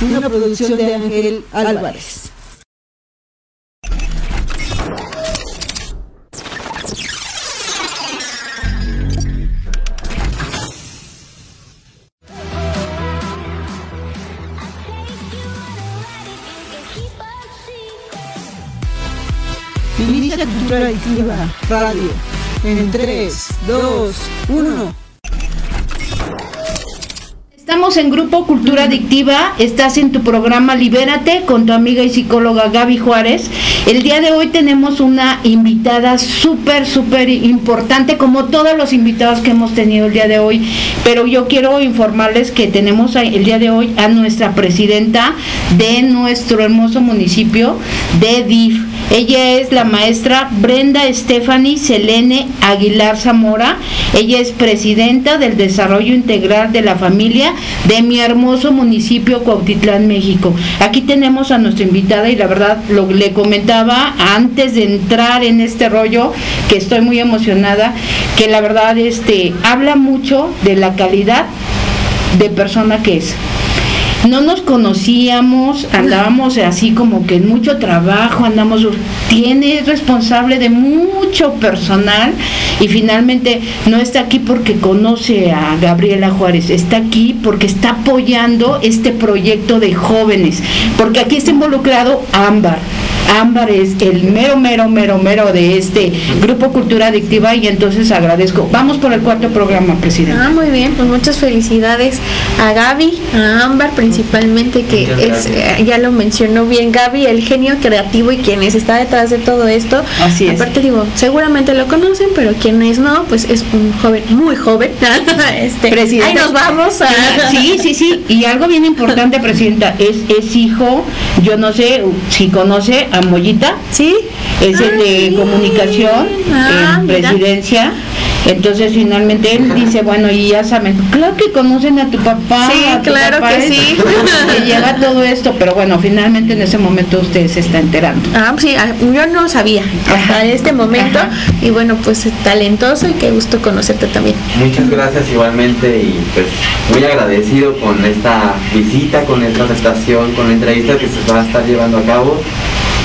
Una producción de Ángel Álvarez. Cultura Radio. En 3, 2, 1. Estamos en Grupo Cultura Adictiva, estás en tu programa Libérate con tu amiga y psicóloga Gaby Juárez. El día de hoy tenemos una invitada súper, súper importante, como todos los invitados que hemos tenido el día de hoy, pero yo quiero informarles que tenemos el día de hoy a nuestra presidenta de nuestro hermoso municipio de DIF. Ella es la maestra Brenda Stephanie Selene Aguilar Zamora. Ella es presidenta del Desarrollo Integral de la Familia de mi hermoso municipio Cuautitlán, México. Aquí tenemos a nuestra invitada y la verdad lo le comentaba antes de entrar en este rollo que estoy muy emocionada, que la verdad este habla mucho de la calidad de persona que es no nos conocíamos, andábamos así como que en mucho trabajo, andamos, tiene, es responsable de mucho personal y finalmente no está aquí porque conoce a Gabriela Juárez, está aquí porque está apoyando este proyecto de jóvenes, porque aquí está involucrado Ámbar. Ámbar es el mero, mero, mero, mero de este Grupo Cultura Adictiva y entonces agradezco. Vamos por el cuarto programa, presidente. Ah, muy bien, pues muchas felicidades a Gaby, a Ámbar principalmente, que es, eh, ya lo mencionó bien Gaby, el genio creativo y quienes está detrás de todo esto. Así es. Aparte digo, seguramente lo conocen, pero quienes no, pues es un joven, muy joven. este, Presidente. Ahí nos vamos a... Sí, sí, sí. Y algo bien importante, presidenta, es, es hijo, yo no sé si conoce a Mollita, Sí. es el Ah, de sí. comunicación Ah, en mira. presidencia. Entonces finalmente él dice, bueno, y ya saben, claro que conocen a tu papá. Sí, a tu claro papá que es- sí. que lleva todo esto, pero bueno, finalmente en ese momento usted se está enterando. Ah, sí, ah, yo no sabía hasta Ajá. este momento Ajá. y bueno, pues talentoso y qué gusto conocerte también. Muchas gracias igualmente y pues muy agradecido con esta visita, con esta aceptación, con la entrevista que se va a estar llevando a cabo.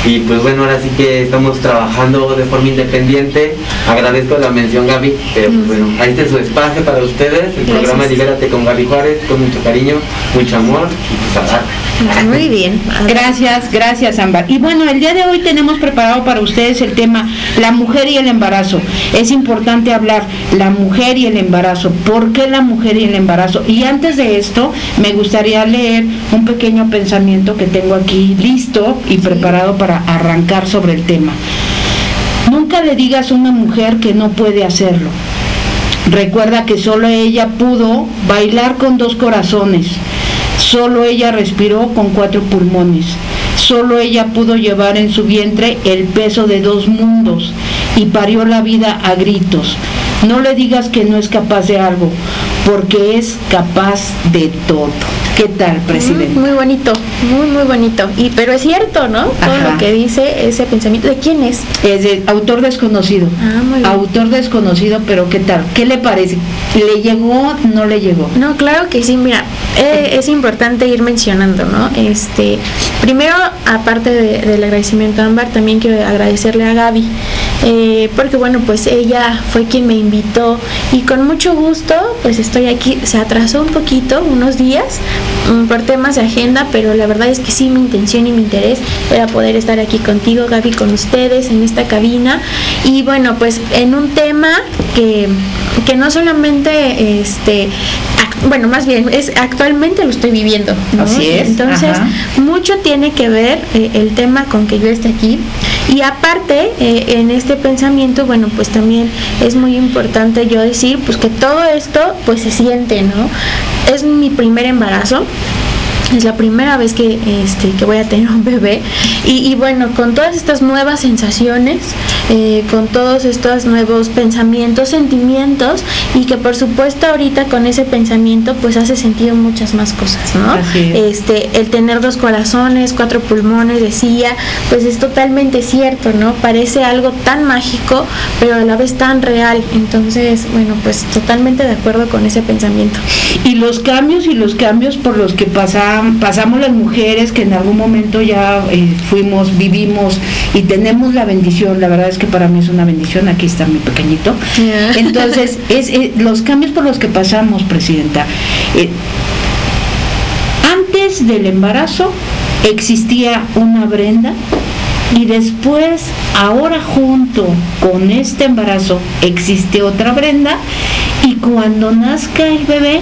Y pues bueno, ahora sí que estamos trabajando de forma independiente. Agradezco la mención Gaby, pero pues bueno, ahí está su espacio para ustedes, el programa Gracias. Libérate con Gaby Juárez, con mucho cariño, mucho amor y pues a. Muy bien. Gracias, gracias Ámbar. Y bueno, el día de hoy tenemos preparado para ustedes el tema la mujer y el embarazo. Es importante hablar la mujer y el embarazo. ¿Por qué la mujer y el embarazo? Y antes de esto, me gustaría leer un pequeño pensamiento que tengo aquí listo y preparado para arrancar sobre el tema. Nunca le digas a una mujer que no puede hacerlo. Recuerda que solo ella pudo bailar con dos corazones, solo ella respiró con cuatro pulmones, solo ella pudo llevar en su vientre el peso de dos mundos y parió la vida a gritos. No le digas que no es capaz de algo, porque es capaz de todo. ¿Qué tal, presidente? Mm, Muy bonito, muy muy bonito. Y pero es cierto, ¿no? Todo Ajá. lo que dice ese pensamiento. ¿De quién es? Es de autor desconocido. Ah, muy bien. Autor desconocido, pero ¿qué tal? ¿Qué le parece? ¿Le llegó? ¿No le llegó? No, claro que sí, mira, eh, es importante ir mencionando, ¿no? Este, primero, aparte de- del agradecimiento a Ámbar, también quiero agradecerle a Gaby, eh, porque bueno, pues ella fue quien me invitó y con mucho gusto, pues estoy aquí, se atrasó un poquito, unos días, mm, por temas de agenda, pero la verdad es que sí, mi intención y mi interés era poder estar aquí contigo, Gaby, con ustedes en esta cabina y bueno, pues en un tema que, que no solamente, este, bueno, más bien, es actualmente lo estoy viviendo. ¿no? Así es, Entonces, ajá. mucho tiene que ver eh, el tema con que yo esté aquí. Y aparte, eh, en este pensamiento, bueno, pues también es muy importante yo decir, pues que todo esto, pues se siente, ¿no? Es mi primer embarazo, es la primera vez que, este, que voy a tener un bebé y, bueno, con todas estas nuevas sensaciones, eh, con todos estos nuevos pensamientos, sentimientos y que por supuesto ahorita con ese pensamiento pues hace sentido muchas más cosas, ¿no? Este, el tener dos corazones, cuatro pulmones, decía, pues es totalmente cierto, ¿no? Parece algo tan mágico, pero a la vez tan real. Entonces, bueno, pues totalmente de acuerdo con ese pensamiento. Y los cambios y los cambios por los que pasamos pasamos las mujeres que en algún momento ya eh, fuimos, vivimos y tenemos la bendición, la verdad es que para mí es una bendición, aquí está mi pequeñito. Entonces, es, eh, los cambios por los que pasamos, Presidenta. Eh, antes del embarazo existía una Brenda y después, ahora junto con este embarazo, existe otra Brenda y cuando nazca el bebé,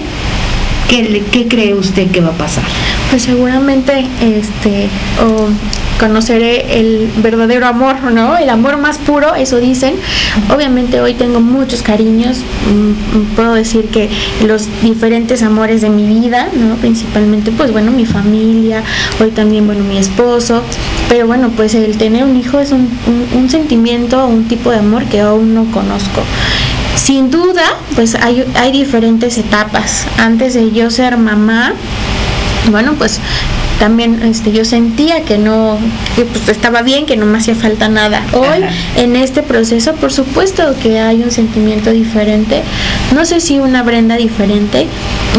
¿qué, qué cree usted que va a pasar? Pues seguramente este conoceré el verdadero amor, ¿no? El amor más puro, eso dicen. Obviamente hoy tengo muchos cariños, mm, mm, puedo decir que los diferentes amores de mi vida, ¿no? Principalmente, pues bueno, mi familia, hoy también, bueno, mi esposo, pero bueno, pues el tener un hijo es un, un sentimiento, un tipo de amor que aún no conozco. Sin duda, pues hay, hay diferentes etapas. Antes de yo ser mamá, bueno, pues también este, yo sentía que no, que pues estaba bien, que no me hacía falta nada. Hoy, en este proceso, por supuesto que hay un sentimiento diferente, no sé si una Brenda diferente,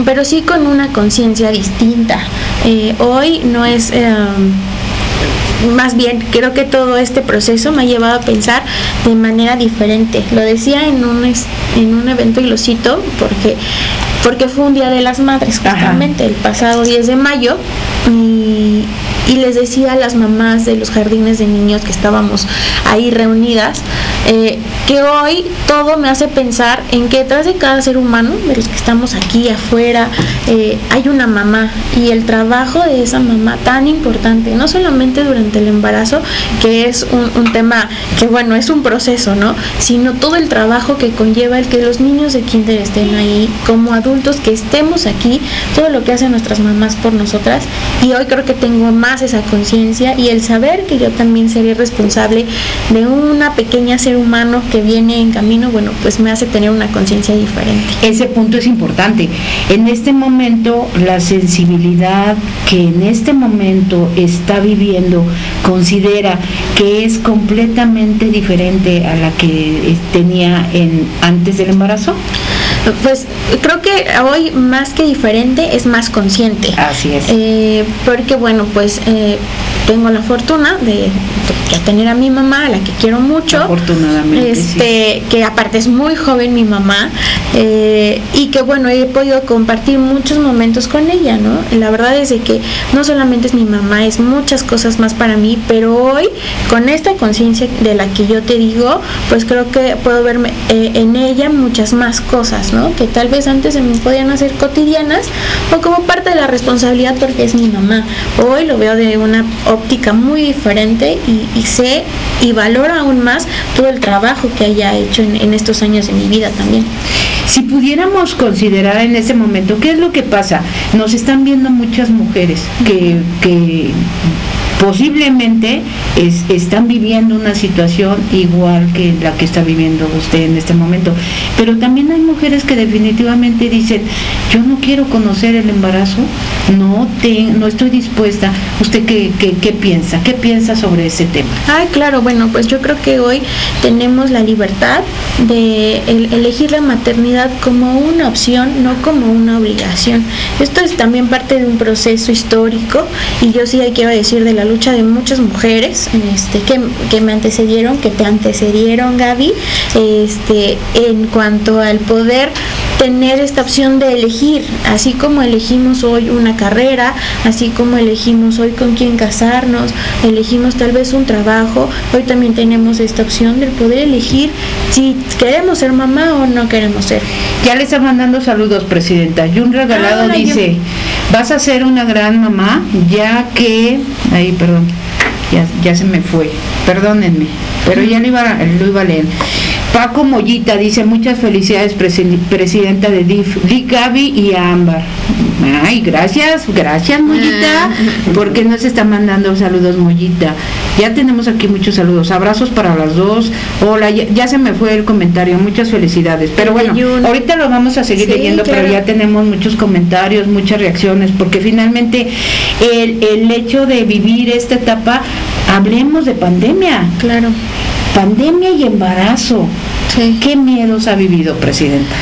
pero sí con una conciencia distinta. Eh, hoy no es... Em, más bien creo que todo este proceso me ha llevado a pensar de manera diferente. Lo decía en un, en un evento y lo cito porque porque fue un día de las madres justamente, el pasado 10 de mayo, y, y, les decía a las mamás de los jardines de niños que estábamos ahí reunidas, eh, que hoy todo me hace pensar en que detrás de cada ser humano, de los que estamos aquí afuera, eh, hay una mamá y el trabajo de esa mamá tan importante, no solamente durante el embarazo, que es un, un tema que bueno, es un proceso, ¿no? Sino todo el trabajo que conlleva el que los niños de kinder estén ahí como adultos que estemos aquí, todo lo que hacen nuestras mamás por nosotras. Y hoy creo que tengo más esa conciencia y el saber que yo también seré responsable de una pequeña ser humano que viene en camino, bueno, pues me hace tener una conciencia diferente. Ese punto es importante. En este momento, la sensibilidad que en este momento está viviendo considera que es completamente diferente a la que tenía en antes del embarazo. Pues creo que hoy más que diferente es más consciente. Así es. Eh, porque bueno, pues eh, tengo la fortuna de, tener a mi mamá, a la que quiero mucho. Afortunadamente. Este, que aparte es muy joven mi mamá. Eh, y que bueno, he podido compartir muchos momentos con ella, ¿no? La verdad es que no solamente es mi mamá, es muchas cosas más para mí, pero hoy, con esta conciencia de la que yo te digo, pues creo que puedo verme en ella muchas más cosas, ¿no? Que tal vez antes se me podían hacer cotidianas o como parte de la responsabilidad porque es mi mamá. Hoy lo veo de una óptica muy diferente y, sé y valoro aún más todo el trabajo que haya hecho en, estos años de mi vida también. Si pudiéramos considerar en ese momento, ¿qué es lo que pasa? Nos están viendo muchas mujeres que, que posiblemente están viviendo una situación igual que la que está viviendo usted en este momento. Pero también hay mujeres que definitivamente dicen, yo no quiero conocer el embarazo, no, no estoy dispuesta. ¿Usted qué, qué, piensa? ¿Qué piensa sobre ese tema? Ay, claro, bueno, pues yo creo que hoy tenemos la libertad de elegir la maternidad como una opción, no como una obligación. Esto es también parte de un proceso histórico y yo sí quiero decir de la lucha de muchas mujeres este, que, me antecedieron, que te antecedieron, Gaby, este, en cuanto al poder tener esta opción de elegir, así como elegimos hoy una carrera, así como elegimos hoy con quién casarnos, elegimos tal vez un trabajo, hoy también tenemos esta opción de poder elegir si queremos ser mamá o no queremos ser. Ya le está mandando saludos, Presidenta. Jun Regalado dice, vas a ser una gran mamá, ya que, ahí, perdón, ya, ya se me fue, perdónenme, pero ya lo iba, lo iba a leer. Paco Mollita dice muchas felicidades presidenta de DIF, Di Gaby y Ámbar. Ay, gracias, gracias Mollita, porque nos está mandando saludos Mollita. Ya tenemos aquí muchos saludos, abrazos para las dos. Hola, ya, se me fue el comentario, muchas felicidades. Pero bueno, ahorita lo vamos a seguir leyendo, pero ya tenemos muchos comentarios, muchas reacciones, porque finalmente el, el hecho de vivir esta etapa, hablemos de pandemia. Claro pandemia y embarazo. ¿Qué miedos ha vivido, Presidenta?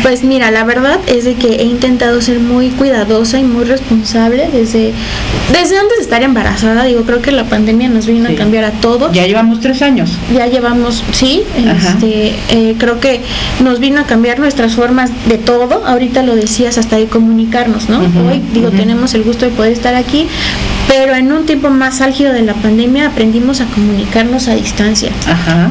Pues mira, la verdad es de que he intentado ser muy cuidadosa y muy responsable desde, desde antes de estar embarazada. Digo, creo que la pandemia nos vino a cambiar a todos. Ya llevamos tres años. Ya llevamos, sí, este, eh, creo que nos vino a cambiar nuestras formas de todo. Ahorita lo decías, hasta de comunicarnos, ¿no? Hoy, digo, tenemos el gusto de poder estar aquí, pero en un tiempo más álgido de la pandemia aprendimos a comunicarnos a distancia.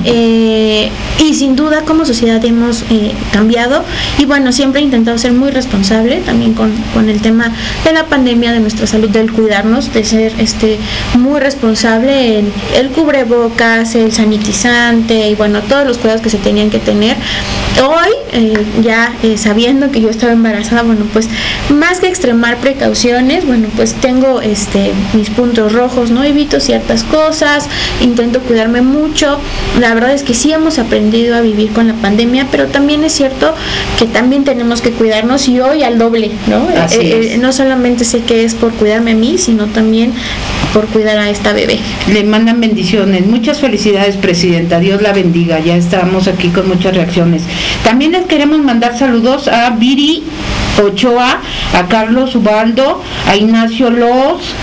Eh, y sin duda como sociedad hemos eh, cambiado y bueno, siempre he intentado ser muy responsable también con, el tema de la pandemia, de nuestra salud, del cuidarnos, de ser este muy responsable en el cubrebocas, el sanitizante y bueno, todos los cuidados que se tenían que tener. Hoy, eh, ya sabiendo que yo estaba embarazada, bueno, pues más que extremar precauciones, bueno, pues tengo este mis puntos rojos, no evito ciertas cosas, intento cuidarme mucho. La verdad es que sí hemos aprendido a vivir con la pandemia, pero también es cierto que también tenemos que cuidarnos y hoy al doble, ¿no? Eh, eh, no solamente sé que es por cuidarme a mí, sino también por cuidar a esta bebé. Le mandan bendiciones. Muchas felicidades, Presidenta. Dios la bendiga. Ya estamos aquí con muchas reacciones. También les queremos mandar saludos a Viri Ochoa, a Carlos Ubaldo, a Ignacio Los,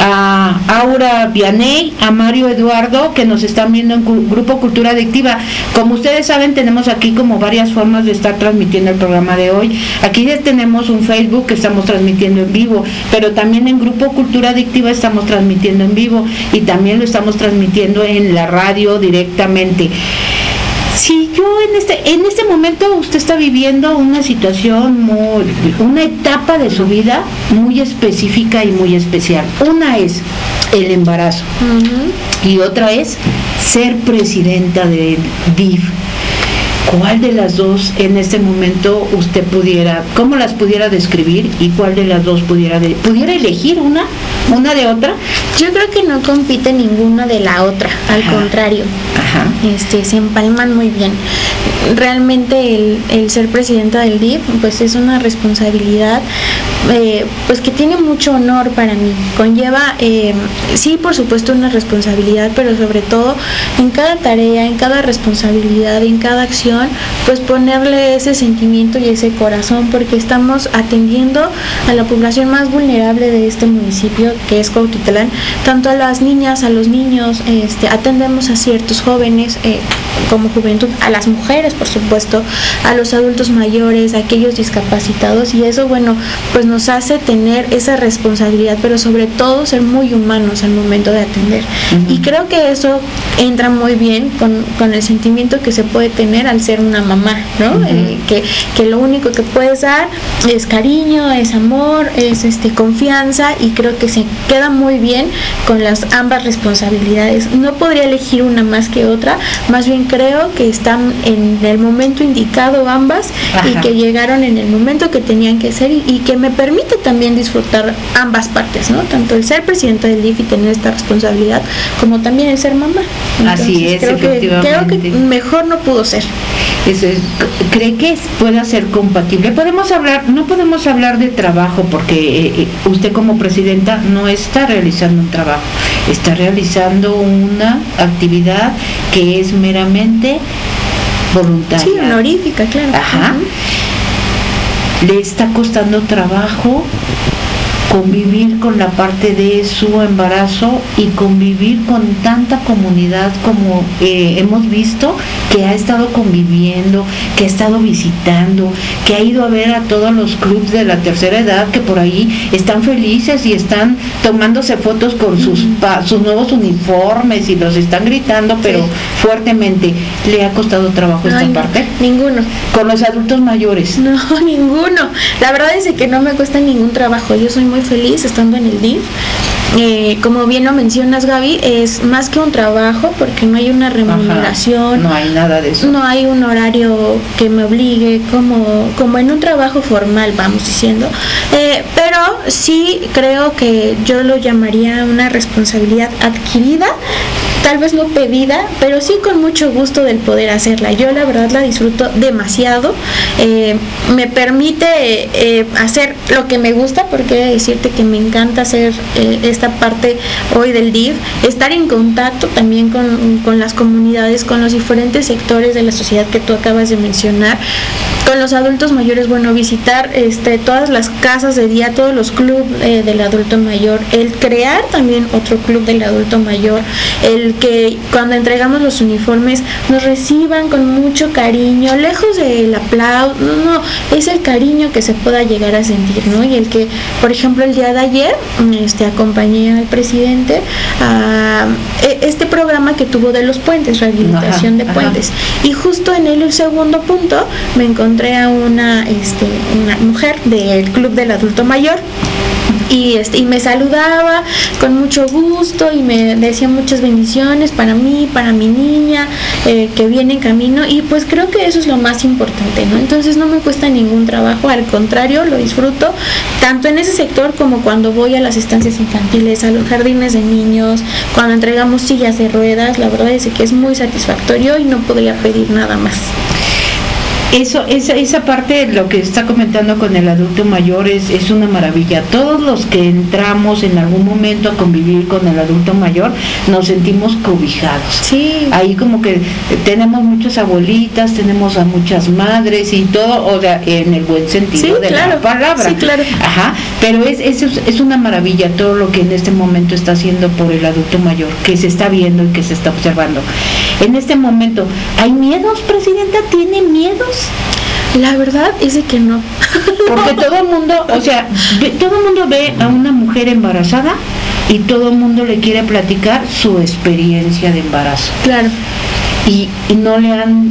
a Aura Vianey, a Mario Eduardo, que nos están viendo en Grupo Cultura Adictiva. Como ustedes saben, tenemos aquí como varias formas de estar transmitiendo el programa de hoy. Aquí ya tenemos un Facebook que estamos transmitiendo en vivo, pero también en Grupo Cultura Adictiva estamos transmitiendo en vivo y también lo estamos transmitiendo en la radio directamente si yo en este en este momento usted está viviendo una situación muy una etapa de su vida muy específica y muy especial. Una es el embarazo. Y otra es ser presidenta del DIF ¿Cuál de las dos en este momento usted pudiera, cómo las pudiera describir y cuál de las dos pudiera, pudiera elegir una, una de otra? Yo creo que no compite ninguna de la otra, al contrario. Este, se empalman muy bien. Realmente el, ser presidenta del DIF pues es una responsabilidad eh, pues que tiene mucho honor para mí. Conlleva, eh, sí, por supuesto, una responsabilidad, pero sobre todo en cada tarea, en cada responsabilidad, en cada acción, pues ponerle ese sentimiento y ese corazón, porque estamos atendiendo a la población más vulnerable de este municipio, que es Cuautitlán, tanto a las niñas, a los niños, este, atendemos a ciertos jóvenes eh, como juventud, a las mujeres, por supuesto, a los adultos mayores, a aquellos discapacitados, y eso, bueno, pues nos hace tener esa responsabilidad, pero sobre todo ser muy humanos al momento de atender. Y creo que eso entra muy bien con, con, el sentimiento que se puede tener al ser una mamá, ¿no? Eh, que, que, lo único que puedes dar es cariño, es amor, es este confianza y creo que se queda muy bien con las ambas responsabilidades. No podría elegir una más que otra, más bien creo que están en el momento indicado ambas y que llegaron en el momento que tenían que ser y, y que me permite también disfrutar ambas partes, ¿no? Tanto el ser presidente del DIF y tener esta responsabilidad, como también el ser mamá. Así es, creo Que, creo que mejor no pudo ser. ¿Cree que pueda ser compatible? Podemos hablar, no podemos hablar de trabajo porque eh, eh, usted como presidenta no está realizando un trabajo, está realizando una actividad que es meramente voluntaria. Sí, honorífica, claro. Ajá le está costando trabajo convivir con la parte de su embarazo y convivir con tanta comunidad como eh, hemos visto que ha estado conviviendo, que ha estado visitando, que ha ido a ver a todos los clubes de la tercera edad que por ahí están felices y están tomándose fotos con sus, sus nuevos uniformes y los están gritando, pero fuertemente. ¿Le ha costado trabajo esta parte? Ninguno. ¿Con los adultos mayores? No, ninguno. La verdad es que no me cuesta ningún trabajo. Yo soy muy feliz estando en el DIF. Eh, como bien lo mencionas Gaby, es más que un trabajo porque no hay una remuneración. no hay nada de eso. No hay un horario que me obligue como, como en un trabajo formal, vamos diciendo. Eh, pero sí creo que yo lo llamaría una responsabilidad adquirida tal vez no pedida, pero sí con mucho gusto del poder hacerla. Yo la verdad la disfruto demasiado. Eh, me permite eh, hacer lo que me gusta, porque decirte que me encanta hacer eh, esta parte hoy del DIV, estar en contacto también con, con las comunidades, con los diferentes sectores de la sociedad que tú acabas de mencionar con los adultos mayores, bueno, visitar este, todas las casas de día, todos los clubes eh, del adulto mayor, el crear también otro club del adulto mayor, el que cuando entregamos los uniformes nos reciban con mucho cariño, lejos del aplauso, no, no, es el cariño que se pueda llegar a sentir, ¿no? Y el que, por ejemplo, el día de ayer, este, acompañé al presidente a e, este programa que tuvo de los puentes, rehabilitación de puentes, y justo en el segundo punto me encontré encontré a una, este, una mujer del Club del Adulto Mayor y, este, y me saludaba con mucho gusto y me decía muchas bendiciones para mí, para mi niña eh, que viene en camino. Y pues creo que eso es lo más importante, ¿no? Entonces no me cuesta ningún trabajo, al contrario, lo disfruto tanto en ese sector como cuando voy a las estancias infantiles, a los jardines de niños, cuando entregamos sillas de ruedas, la verdad es que es muy satisfactorio y no podría pedir nada más eso, esa, esa parte, lo que está comentando con el adulto mayor es, es una maravilla. Todos los que entramos en algún momento a convivir con el adulto mayor nos sentimos cobijados. Sí. Ahí como que tenemos muchas abuelitas, tenemos a muchas madres y todo, o sea, en el buen sentido de la palabra. Sí, claro. Ajá, pero es, es, es una maravilla todo lo que en este momento está haciendo por el adulto mayor, que se está viendo y que se está observando. En este momento, ¿hay miedos, Presidenta? ¿Tiene miedos? La verdad es de que no. Porque todo el mundo, o sea, todo el mundo ve a una mujer embarazada y todo el mundo le quiere platicar su experiencia de embarazo. Claro. Y, y no le han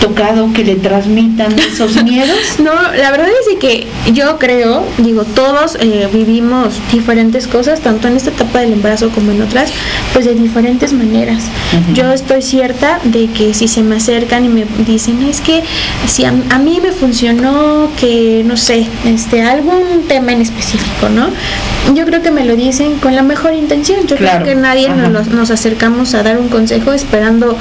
tocado que le transmitan esos miedos? No, la verdad es que yo creo, digo, todos eh, vivimos diferentes cosas, tanto en esta etapa del embarazo como en otras, pues de diferentes maneras. Yo estoy cierta de que si se me acercan y me dicen, es que si a, mí me funcionó que, no sé, este, algún tema en específico, ¿no? Yo creo que me lo dicen con la mejor intención. Yo creo que nadie nos, nos, acercamos a dar un consejo esperando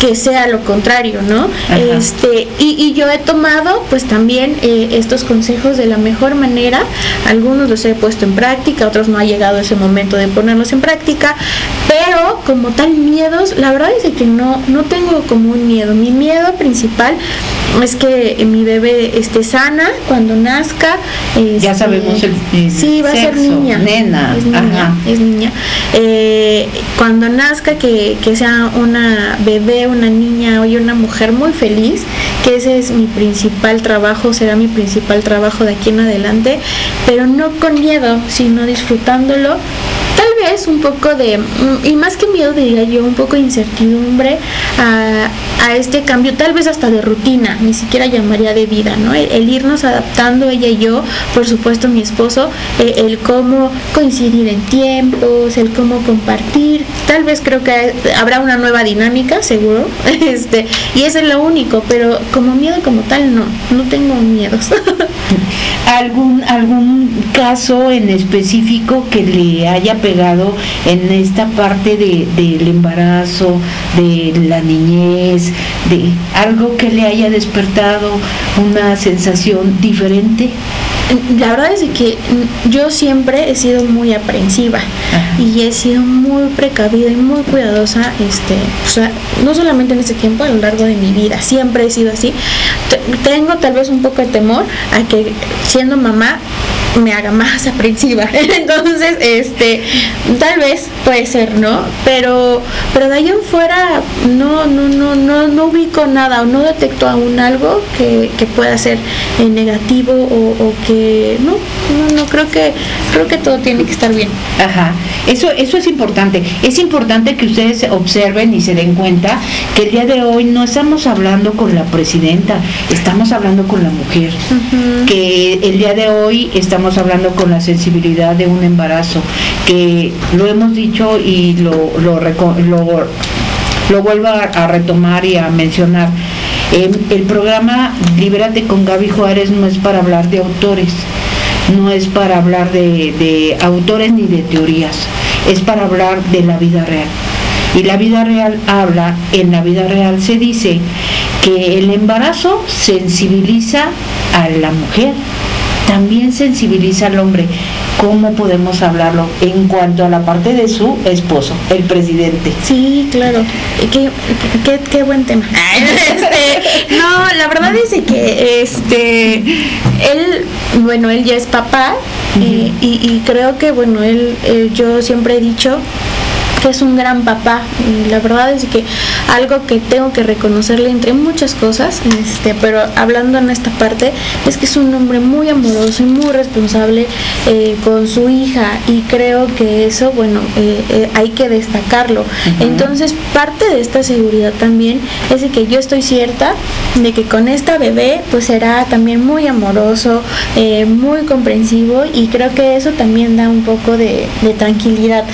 que sea lo contrario, ¿no? Este, y, yo he tomado pues también eh, estos consejos de la mejor manera, algunos los he puesto en práctica, otros no ha llegado ese momento de ponerlos en práctica, pero como tal miedos, la verdad es que no, no tengo como un miedo, mi miedo principal es que mi bebé esté sana cuando nazca. ya este, sabemos el, Sí, va a ser niña. Nena. Es niña. Es niña. Eh, cuando nazca que, que sea una bebé, una niña o una mujer muy feliz que ese es mi principal trabajo, será mi principal trabajo de aquí en adelante, pero no con miedo, sino disfrutándolo tal vez un poco de, mm, y más que miedo diría yo, un poco de incertidumbre a, este cambio, tal vez hasta de rutina, ni siquiera llamaría de vida, ¿no? El, irnos adaptando ella y yo, por supuesto mi esposo, eh, el cómo coincidir en tiempos, el cómo compartir, tal vez creo que habrá una nueva dinámica, seguro, este, y eso es lo único, pero como miedo como tal no, no tengo miedos. ¿Algún, algún caso en específico que le haya pegado en esta parte de, del embarazo, de la niñez, de algo que le haya despertado una sensación diferente? La verdad es que yo siempre he sido muy aprensiva y he sido muy precavida y muy cuidadosa, este, o sea, no solamente en este tiempo, a lo largo de mi vida, siempre he sido así. Tengo tal vez un poco de temor a que siendo mamá me haga más aprensiva. Entonces, este, tal vez puede ser, ¿no? Pero, pero de ahí en fuera no, no, no, no, no ubico nada o no detecto aún algo que, que pueda ser eh, negativo o, que no, no, no creo que creo que todo tiene que estar bien. Ajá. Eso, eso es importante. Es importante que ustedes observen y se den cuenta que el día de hoy no estamos hablando con la presidenta, estamos hablando con la mujer. Que el día de hoy estamos estamos hablando con la sensibilidad de un embarazo, que lo hemos dicho y lo, lo, lo, vuelvo a, retomar y a mencionar. el programa Libérate con Gaby Juárez no es para hablar de autores, no es para hablar de, de autores ni de teorías, es para hablar de la vida real. Y la vida real habla, en la vida real se dice que el embarazo sensibiliza a la mujer, también sensibiliza al hombre. ¿Cómo podemos hablarlo en cuanto a la parte de su esposo, el presidente? Sí, claro. Qué, qué, buen tema. Este, no, la verdad es que este él, bueno, él ya es papá eh, y, creo que, bueno, él, eh, yo siempre he dicho que es un gran papá y la verdad es que algo que tengo que reconocerle entre muchas cosas, este, pero hablando en esta parte, es que es un hombre muy amoroso y muy responsable eh, con su hija y creo que eso, bueno, eh, eh, hay que destacarlo. Entonces, parte de esta seguridad también es de que yo estoy cierta de que con esta bebé pues será también muy amoroso, muy comprensivo y creo que eso también da un poco de, tranquilidad.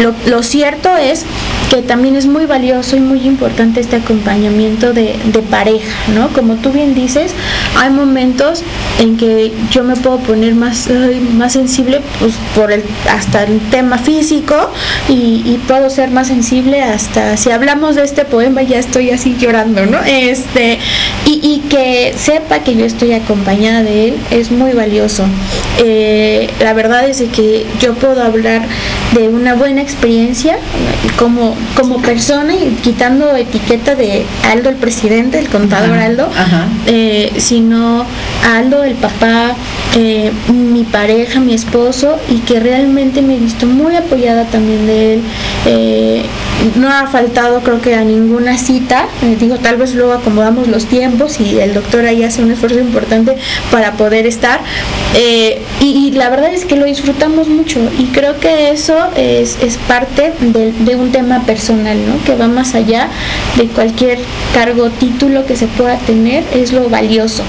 Lo, lo cierto es que también es muy valioso y muy importante este acompañamiento de, pareja, ¿no? Como tú bien dices, hay momentos en que yo me puedo poner más, más sensible pues, por el, hasta el tema físico y, puedo ser más sensible hasta, si hablamos de este poema ya estoy así llorando, ¿no? Este, y, que sepa que yo estoy acompañada de él es muy valioso. Eh, la verdad es que yo puedo hablar de una buena experiencia como como persona y quitando etiqueta de Aldo el presidente, el contador Aldo, eh, sino Aldo el papá, eh, mi pareja, mi esposo, y que realmente me he visto muy apoyada también de él. Eh, no ha faltado creo que a ninguna cita, digo, tal vez luego acomodamos los tiempos y el doctor ahí hace un esfuerzo importante para poder estar. y, la verdad es que lo disfrutamos mucho y creo que eso es, parte de, de un tema personal ¿no? Que va más allá de cualquier cargo, título que se pueda tener, es lo valioso.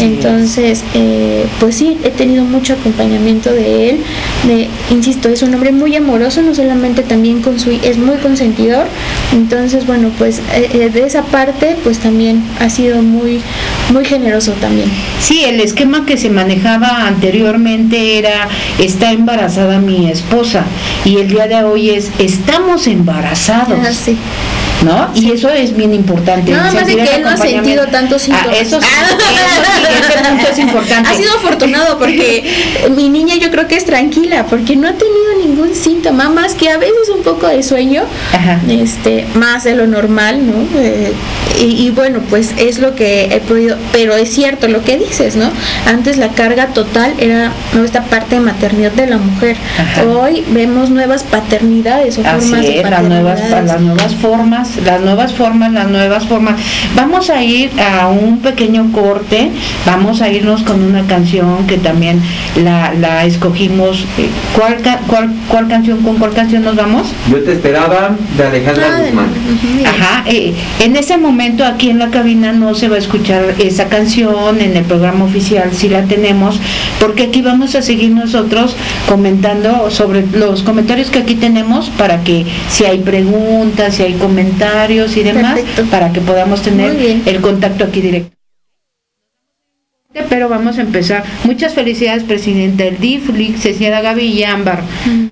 Entonces, eh, pues sí, he tenido mucho acompañamiento de él. De, insisto, es un hombre muy amoroso, no solamente también con su, es muy consentidor. Entonces, bueno, pues eh, eh, de esa parte, pues también ha sido muy, muy generoso también. Sí, el esquema que se manejaba anteriormente era está embarazada mi esposa y el día de hoy es estamos embarazados. Ah, sí. ¿No? Y eso es bien importante. Nada más de que él no ha sentido tantos ah, síntomas. eso, sí, es importante. Ha sido afortunado porque mi niña yo creo que es tranquila porque no ha tenido ningún síntoma más que a veces un poco de sueño, este, más de lo normal, ¿no? Eh, y, bueno, pues es lo que he podido, pero es cierto lo que dices, ¿no? Antes la carga total era esta parte de maternidad de la mujer. Hoy vemos nuevas paternidades o formas de las nuevas, las nuevas formas las nuevas formas, las nuevas formas. Vamos a ir a un pequeño corte, vamos a irnos con una canción que también la, escogimos. Eh, ¿Cuál, cuál, cuál canción, con cuál canción nos vamos? Yo te esperaba de Alejandra ah, Guzmán. Ajá, eh, en ese momento aquí en la cabina no se va a escuchar esa canción, en el programa oficial sí la tenemos, porque aquí vamos a seguir nosotros comentando sobre los comentarios que aquí tenemos para que si hay preguntas, si hay comentarios, y demás para que podamos tener el contacto aquí directo. Pero vamos a empezar. Muchas felicidades, Presidenta el DIF, señora Gaby y Ámbar. Yo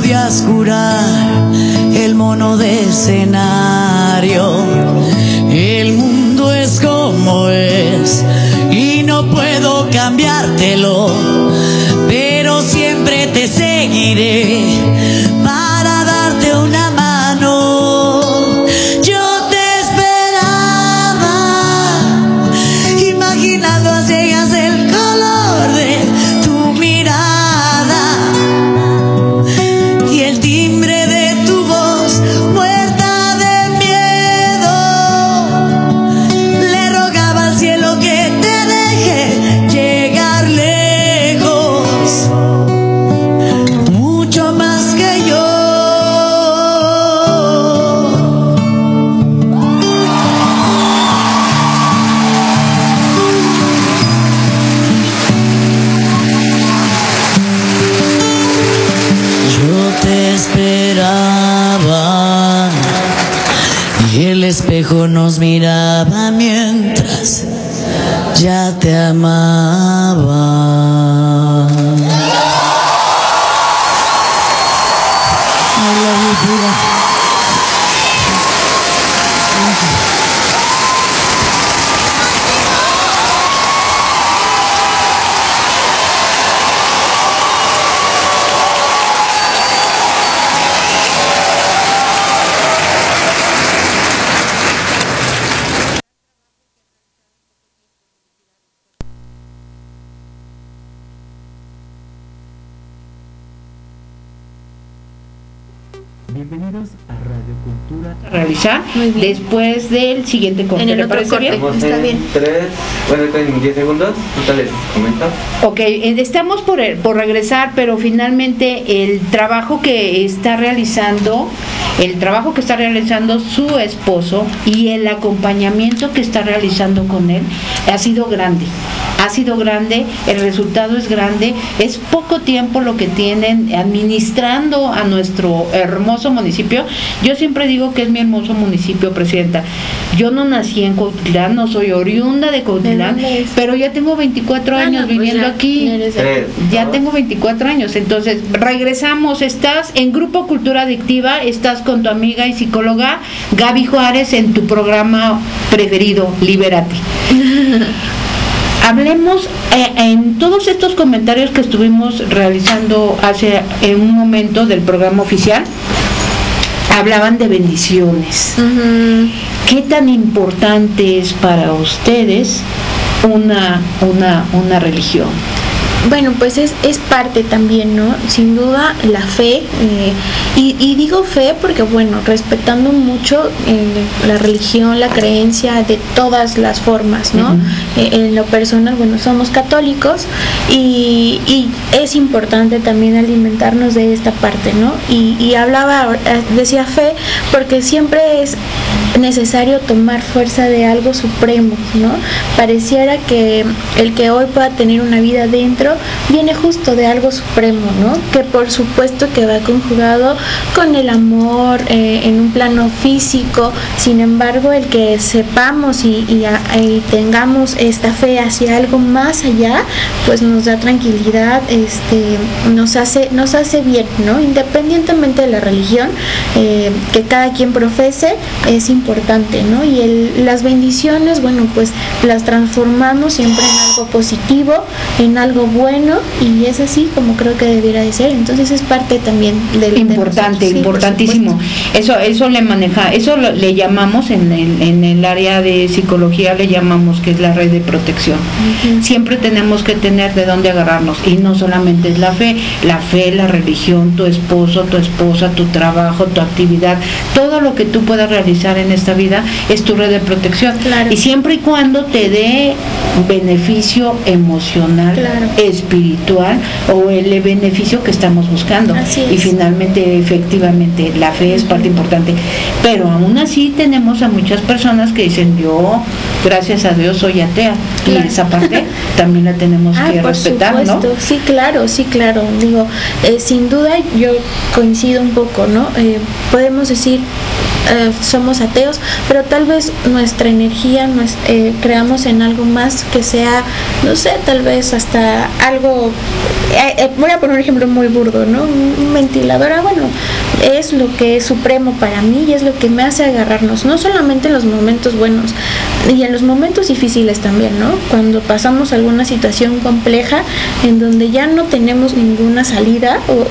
podías curar el mono de escenario. Mientras ya te amaba. Después del siguiente corte. En el ¿Le otro parece corte. bien? Estamos Está en bien. tres, bueno, en 10 segundos, les comento. Ok, eh, estamos por, por regresar, pero finalmente el trabajo que está realizando, el trabajo que está realizando su esposo y el acompañamiento que está realizando con él ha sido grande. Ha sido grande, el resultado es grande, es poco tiempo lo que tienen administrando a nuestro hermoso municipio. Yo siempre digo que es mi hermoso municipio, Presidenta. Yo no nací en Cuautitlán, no soy oriunda de Cuautitlán, pero ya tengo 24 Ah, años no, pues viviendo ya, aquí. ya dos. tengo 24 años, entonces regresamos. Estás en Grupo Cultura Adictiva, estás con tu amiga y psicóloga Gaby Juárez en tu programa preferido, Libérate. Hablemos eh, en todos estos comentarios que estuvimos realizando hace en un momento del programa oficial. Hablaban de bendiciones. ¿Qué tan importante es para ustedes una, una, una religión? Bueno, pues es, es parte también, ¿no? Sin duda la fe, eh, y, y digo fe porque, bueno, respetando mucho eh, la religión, la creencia de todas las formas, ¿no? Eh, en lo personal, bueno, somos católicos y, y es importante también alimentarnos de esta parte, ¿no? Y, y hablaba, eh, decía fe, porque siempre es necesario tomar fuerza de algo supremo, ¿no? Pareciera que el que hoy pueda tener una vida dentro viene justo de algo supremo, ¿no? Que por supuesto que va conjugado con el amor eh, en un plano físico, sin embargo el que sepamos y, tengamos esta fe hacia algo más allá, pues nos da tranquilidad, este, nos hace, nos hace bien, ¿no? Independientemente de la religión eh, que cada quien profese, es importante, ¿no? Y el, las bendiciones, bueno, pues las transformamos siempre en algo positivo, en algo bueno, y es así como creo que debiera de ser. Entonces es parte también del importante, importantísimo. eso, eso le maneja, eso le llamamos en el, en el área de psicología le llamamos que es la red de protección. Siempre tenemos que tener de dónde agarrarnos y no solamente es la fe, la fe, la religión, tu esposo, tu esposa, tu trabajo, tu actividad, todo lo que tú puedas realizar en esta vida es tu red de protección. Y siempre y cuando te dé beneficio emocional, espiritual o el beneficio que estamos buscando. Y finalmente, efectivamente, la fe es parte importante. Pero aún así tenemos a muchas personas que dicen, yo, gracias a Dios, soy atea. Y esa parte también la tenemos ah, que respetar, ¿no? Sí, claro, sí, claro. Digo, eh, sin duda yo coincido un poco, ¿no? Eh, podemos decir, eh, somos ateos, pero tal vez nuestra energía nos, eh, creamos en algo más que sea, no sé, tal vez hasta algo, eh, voy a poner un ejemplo muy burdo, ¿no? Un ventilador, ah, bueno, es lo que es supremo para mí y es lo que me hace agarrarnos, no solamente en los momentos buenos, y en los momentos difíciles también, ¿no? Cuando pasamos alguna situación compleja en donde ya no tenemos ninguna salida o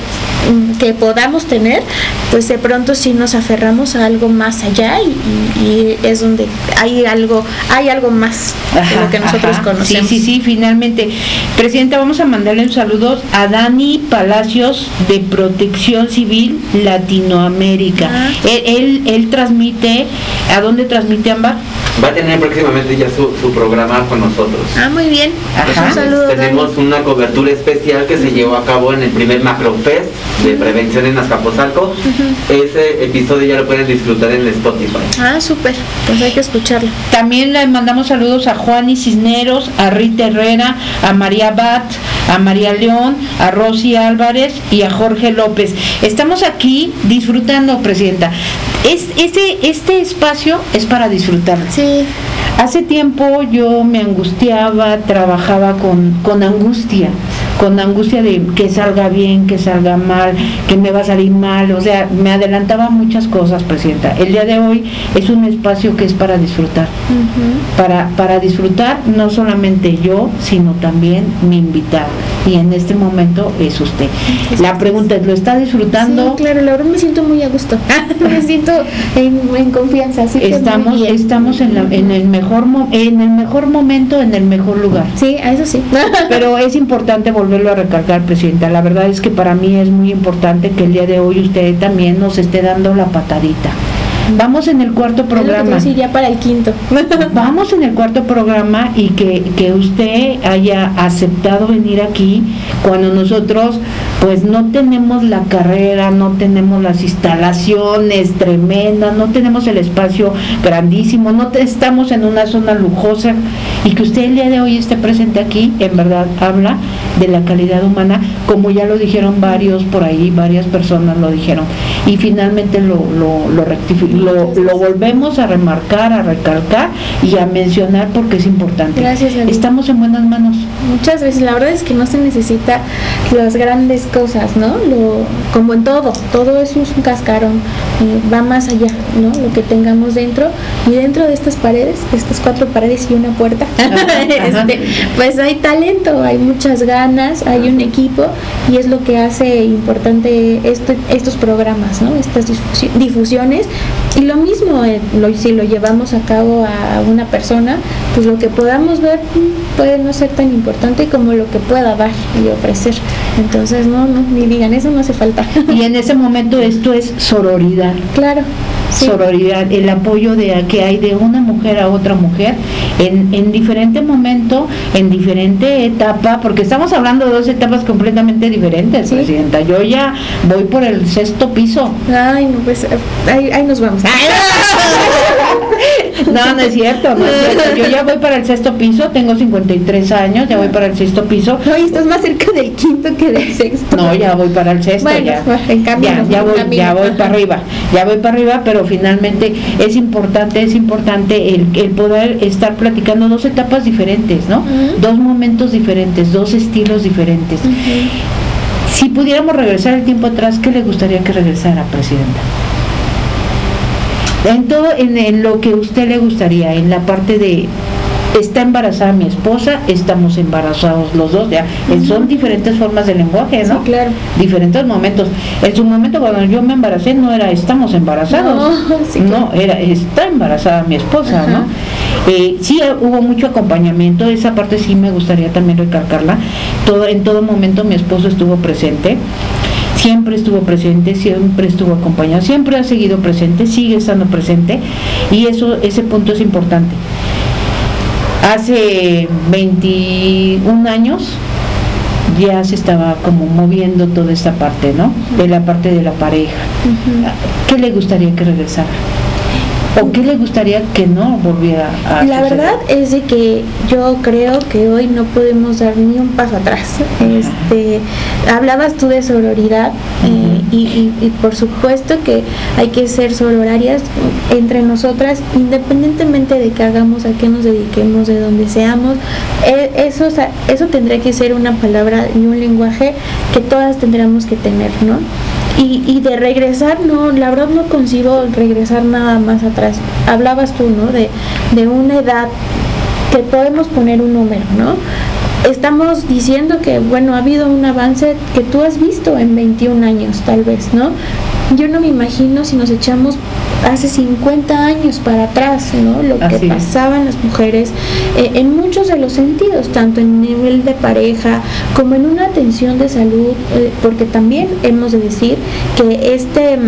mm, que podamos tener, pues de pronto sí nos aferramos a algo más allá y, es donde hay algo, hay algo más de lo que nosotros conocemos. Sí, sí, sí, finalmente. Presidenta, vamos a mandarle un saludo a Dani Palacios de Protección Civil Latinoamérica. Ah. Él, él, transmite, ¿a dónde transmite Ámbar? Va a tener próximamente ya su, programa con nosotros. Ah, muy bien. Un saludo. Tenemos una cobertura especial que se llevó a cabo en el primer Macro Fest de prevención en Azcapotzalco. Ese episodio ya lo pueden disfrutar en Spotify. Ah, súper, pues hay que escucharlo. También le mandamos saludos a Juan y Cisneros, a Rita Herrera, a María Bat, a María León, a Rosy Álvarez y a Jorge López. Estamos aquí disfrutando, Presidenta. Es, este, este espacio es para disfrutar. Sí. Hace tiempo yo me angustiaba, trabajaba con, con angustia con angustia de que salga bien, que salga mal, que me va a salir mal, o sea, me adelantaba muchas cosas, Presidenta. El día de hoy es un espacio que es para disfrutar, para, para disfrutar no solamente yo, sino también mi invitado. Y en este momento es usted. La pregunta es, ¿lo está disfrutando? Sí, claro, la verdad me siento muy a gusto, me siento en, confianza. Así estamos estamos en, en, el mejor, en el mejor momento, en el mejor lugar. Sí, eso sí. Pero es importante volver volverlo a recalcar, Presidenta. La verdad es que para mí es muy importante que el día de hoy usted también nos esté dando la patadita. Vamos en el cuarto programa. Ya para el quinto. Vamos en el cuarto programa y que, que usted haya aceptado venir aquí cuando nosotros pues no tenemos la carrera, no tenemos las instalaciones tremendas, no tenemos el espacio grandísimo, no estamos en una zona lujosa y que usted el día de hoy esté presente aquí, en verdad habla de la calidad humana, como ya lo dijeron varios por ahí, varias personas lo dijeron. Y finalmente lo, lo, lo, lo, volvemos a remarcar, a recalcar y a mencionar porque es importante. Gracias. Estamos en buenas manos. Muchas veces, la verdad es que no se necesita las grandes cosas, ¿no? Lo, como en todo, todo es un cascarón, eh, va más allá, ¿no? Lo que tengamos dentro y dentro de estas paredes, estas cuatro paredes y una puerta, este, pues hay talento, hay muchas ganas, hay un equipo y es lo que hace importante este, estos programas, ¿no? Estas difusiones y lo mismo, eh, si lo llevamos a cabo a una persona, pues lo que podamos ver puede no ser tan importante como lo que pueda dar y ofrecer. Entonces, no, no, ni digan, eso no hace falta. Y en ese momento esto es sororidad. Claro. Sororidad, el apoyo de que hay de una mujer a otra mujer en, en diferente momento, en diferente etapa, porque estamos hablando de dos etapas completamente diferentes, Presidenta. Yo ya voy por el sexto piso. Ay, no, pues ahí, nos vamos. No, no es cierto, no es cierto. Yo ya voy para el sexto piso, tengo 53 años, ya voy para el sexto piso. No, y estás más cerca del quinto que del sexto. No, ya voy para el sexto, Bueno, ya. en camino, ya, voy, camino. ya voy para arriba, ya voy para arriba, pero finalmente es importante, es importante el, el poder estar platicando dos etapas diferentes, ¿no? Dos momentos diferentes, dos estilos diferentes. Si pudiéramos regresar el tiempo atrás, ¿qué le gustaría que regresara, Presidenta? En todo, en, en lo que usted le gustaría, en la parte de está embarazada mi esposa, estamos embarazados los dos, ya eh, son diferentes formas de lenguaje, ¿no? Sí, claro. Diferentes momentos. En su momento cuando yo me embaracé no era estamos embarazados, No, sí, no, era está embarazada mi esposa. ¿no? Eh, sí eh, hubo mucho acompañamiento, esa parte sí me gustaría también recalcarla. Todo, en todo momento mi esposo estuvo presente, siempre estuvo presente, siempre estuvo acompañado, siempre ha seguido presente, sigue estando presente y eso, ese punto es importante. Hace 21 años ya se estaba como moviendo toda esta parte, ¿no? De la parte de la pareja. ¿Qué le gustaría que regresara? ¿O qué le gustaría que no volviera a La suceder? verdad es de que yo creo que hoy no podemos dar ni un paso atrás. Este, hablabas tú de sororidad eh, y, y- y por supuesto que hay que ser sororarias entre nosotras, independientemente de que hagamos, a qué nos dediquemos, de donde seamos. Eh, eso, eso tendría que ser una palabra y un lenguaje que todas tendríamos que tener, ¿no? Y, y de regresar, no, la verdad no concibo regresar nada más atrás. Hablabas tú, ¿no? De, de una edad que podemos poner un número, ¿no? Estamos diciendo que, bueno, ha habido un avance que tú has visto en 21 años, tal vez, ¿no? Yo no me imagino si nos echamos hace 50 años para atrás, ¿no? Lo que Así pasaban las mujeres eh, en muchos de los sentidos, tanto en nivel de pareja como en una atención de salud, eh, porque también hemos de decir que este,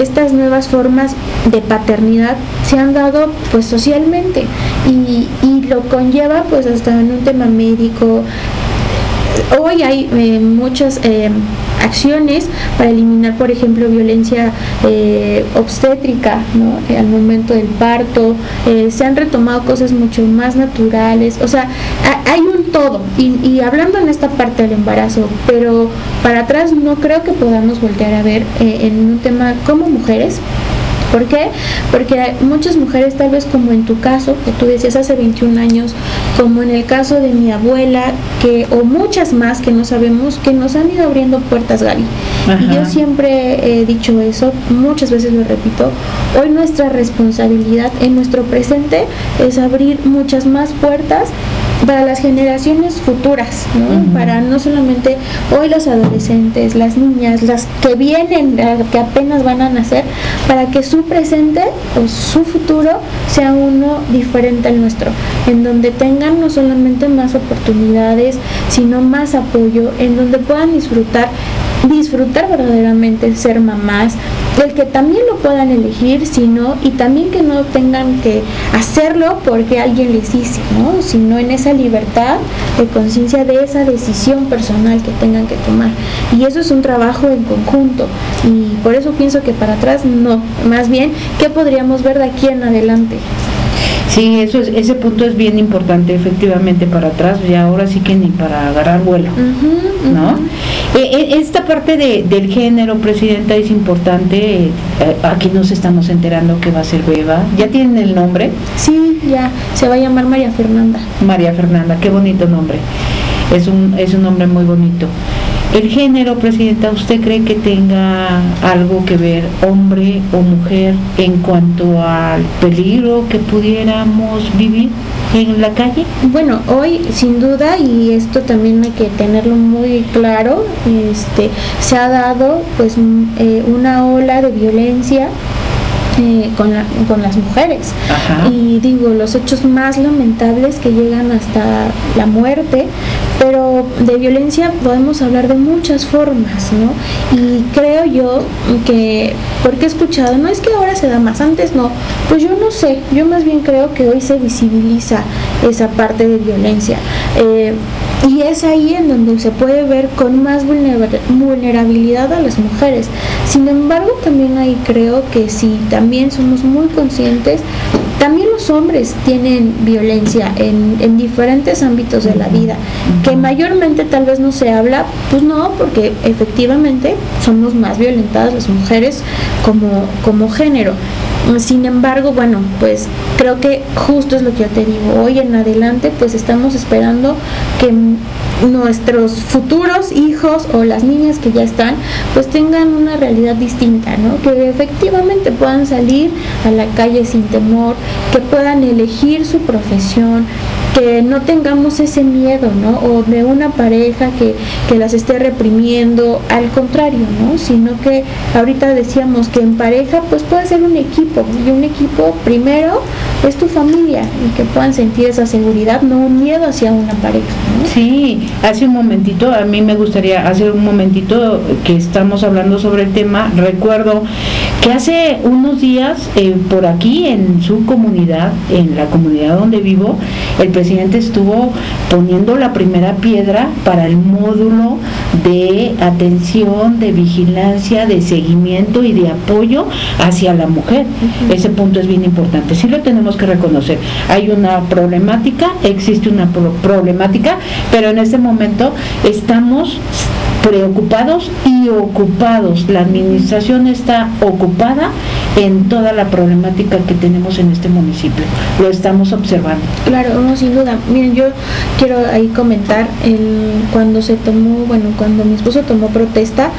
estas nuevas formas de paternidad se han dado pues socialmente y, y lo conlleva pues hasta en un tema médico, hoy hay eh, muchas eh, acciones para eliminar, por ejemplo, violencia eh, obstétrica ¿no? Eh, al momento del parto. eh, se han retomado cosas mucho más naturales. O sea, ha- hay un todo. Y, y hablando en esta parte del embarazo, pero para atrás no creo que podamos voltear a ver en un tema como mujeres. ¿Por qué? Porque muchas mujeres, tal vez como en tu caso, que tú decías hace 21 años, como en el caso de mi abuela, que o muchas más que no sabemos, que nos han ido abriendo puertas, Gaby. Y Ajá. yo siempre he dicho eso, muchas veces lo repito, hoy nuestra responsabilidad en nuestro presente es abrir muchas más puertas para las generaciones futuras, ¿no? Para no solamente hoy los adolescentes, las niñas, las que vienen, que apenas van a nacer, para que su presente o su futuro sea uno diferente al nuestro, en donde tengan no solamente más oportunidades, sino más apoyo, en donde puedan disfrutar disfrutar verdaderamente ser mamás, el que también lo puedan elegir, sino y también que no tengan que hacerlo porque alguien les dice, ¿no? Sino en esa libertad de conciencia de esa decisión personal que tengan que tomar. Y eso es un trabajo en conjunto y por eso pienso que para atrás no, más bien qué podríamos ver de aquí en adelante. Sí, eso es, ese punto es bien importante, efectivamente, para atrás, ya ahora sí que ni para agarrar vuelo. ¿no? Eh, eh, esta parte de, del género, Presidenta, es importante. eh, aquí nos estamos enterando que va a ser Beba. ¿Ya tienen el nombre? Sí, ya se va a llamar María Fernanda. María Fernanda, qué bonito nombre. Es un, es un nombre muy bonito. El género, Presidenta, ¿usted cree que tenga algo que ver, hombre o mujer, en cuanto al peligro que pudiéramos vivir en la calle? Bueno, hoy sin duda, y esto también hay que tenerlo muy claro, este, se ha dado pues eh, una ola de violencia eh, con, la- con las mujeres. Ajá. Y digo, los hechos más lamentables que llegan hasta la muerte, pero de violencia podemos hablar de muchas formas, ¿no? Y creo yo que, porque he escuchado, no es que ahora se da más, antes no, pues yo no sé, yo más bien creo que hoy se visibiliza esa parte de violencia. Eh, y es ahí en donde se puede ver con más vulnera- vulnerabilidad a las mujeres. Sin embargo, también ahí creo que si también somos muy conscientes, también los hombres tienen violencia en, en diferentes ámbitos de la vida, que mayormente tal vez no se habla, pues no, porque efectivamente somos más violentadas las mujeres como, como género. Sin embargo, bueno, pues creo que justo es lo que yo te digo. Hoy en adelante, pues estamos esperando que nuestros futuros hijos o las niñas que ya están, pues tengan una realidad distinta, ¿no? Que efectivamente puedan salir a la calle sin temor, que puedan elegir su profesión, que no tengamos ese miedo, ¿no? O de una pareja que, que las esté reprimiendo, al contrario, ¿no? Sino que ahorita decíamos que en pareja pues puede ser un equipo, y un equipo primero es tu familia y que puedan sentir esa seguridad, no un miedo hacia una pareja. ¿no? Sí, hace un momentito, a mí me gustaría, hace un momentito que estamos hablando sobre el tema, recuerdo que hace unos días eh, por aquí en su comunidad, en la comunidad donde vivo, el presidente estuvo poniendo la primera piedra para el módulo de atención, de vigilancia, de seguimiento y de apoyo hacia la mujer. Ese punto es bien importante. Sí lo tenemos que reconocer. Hay una problemática, existe una pro- problemática, pero en este momento estamos preocupados y ocupados. La administración está ocupada en toda la problemática que tenemos en este municipio. Lo estamos observando. Claro, no, sin duda. Miren, yo quiero ahí comentar el, cuando se tomó, bueno, cuando mi esposo tomó protesta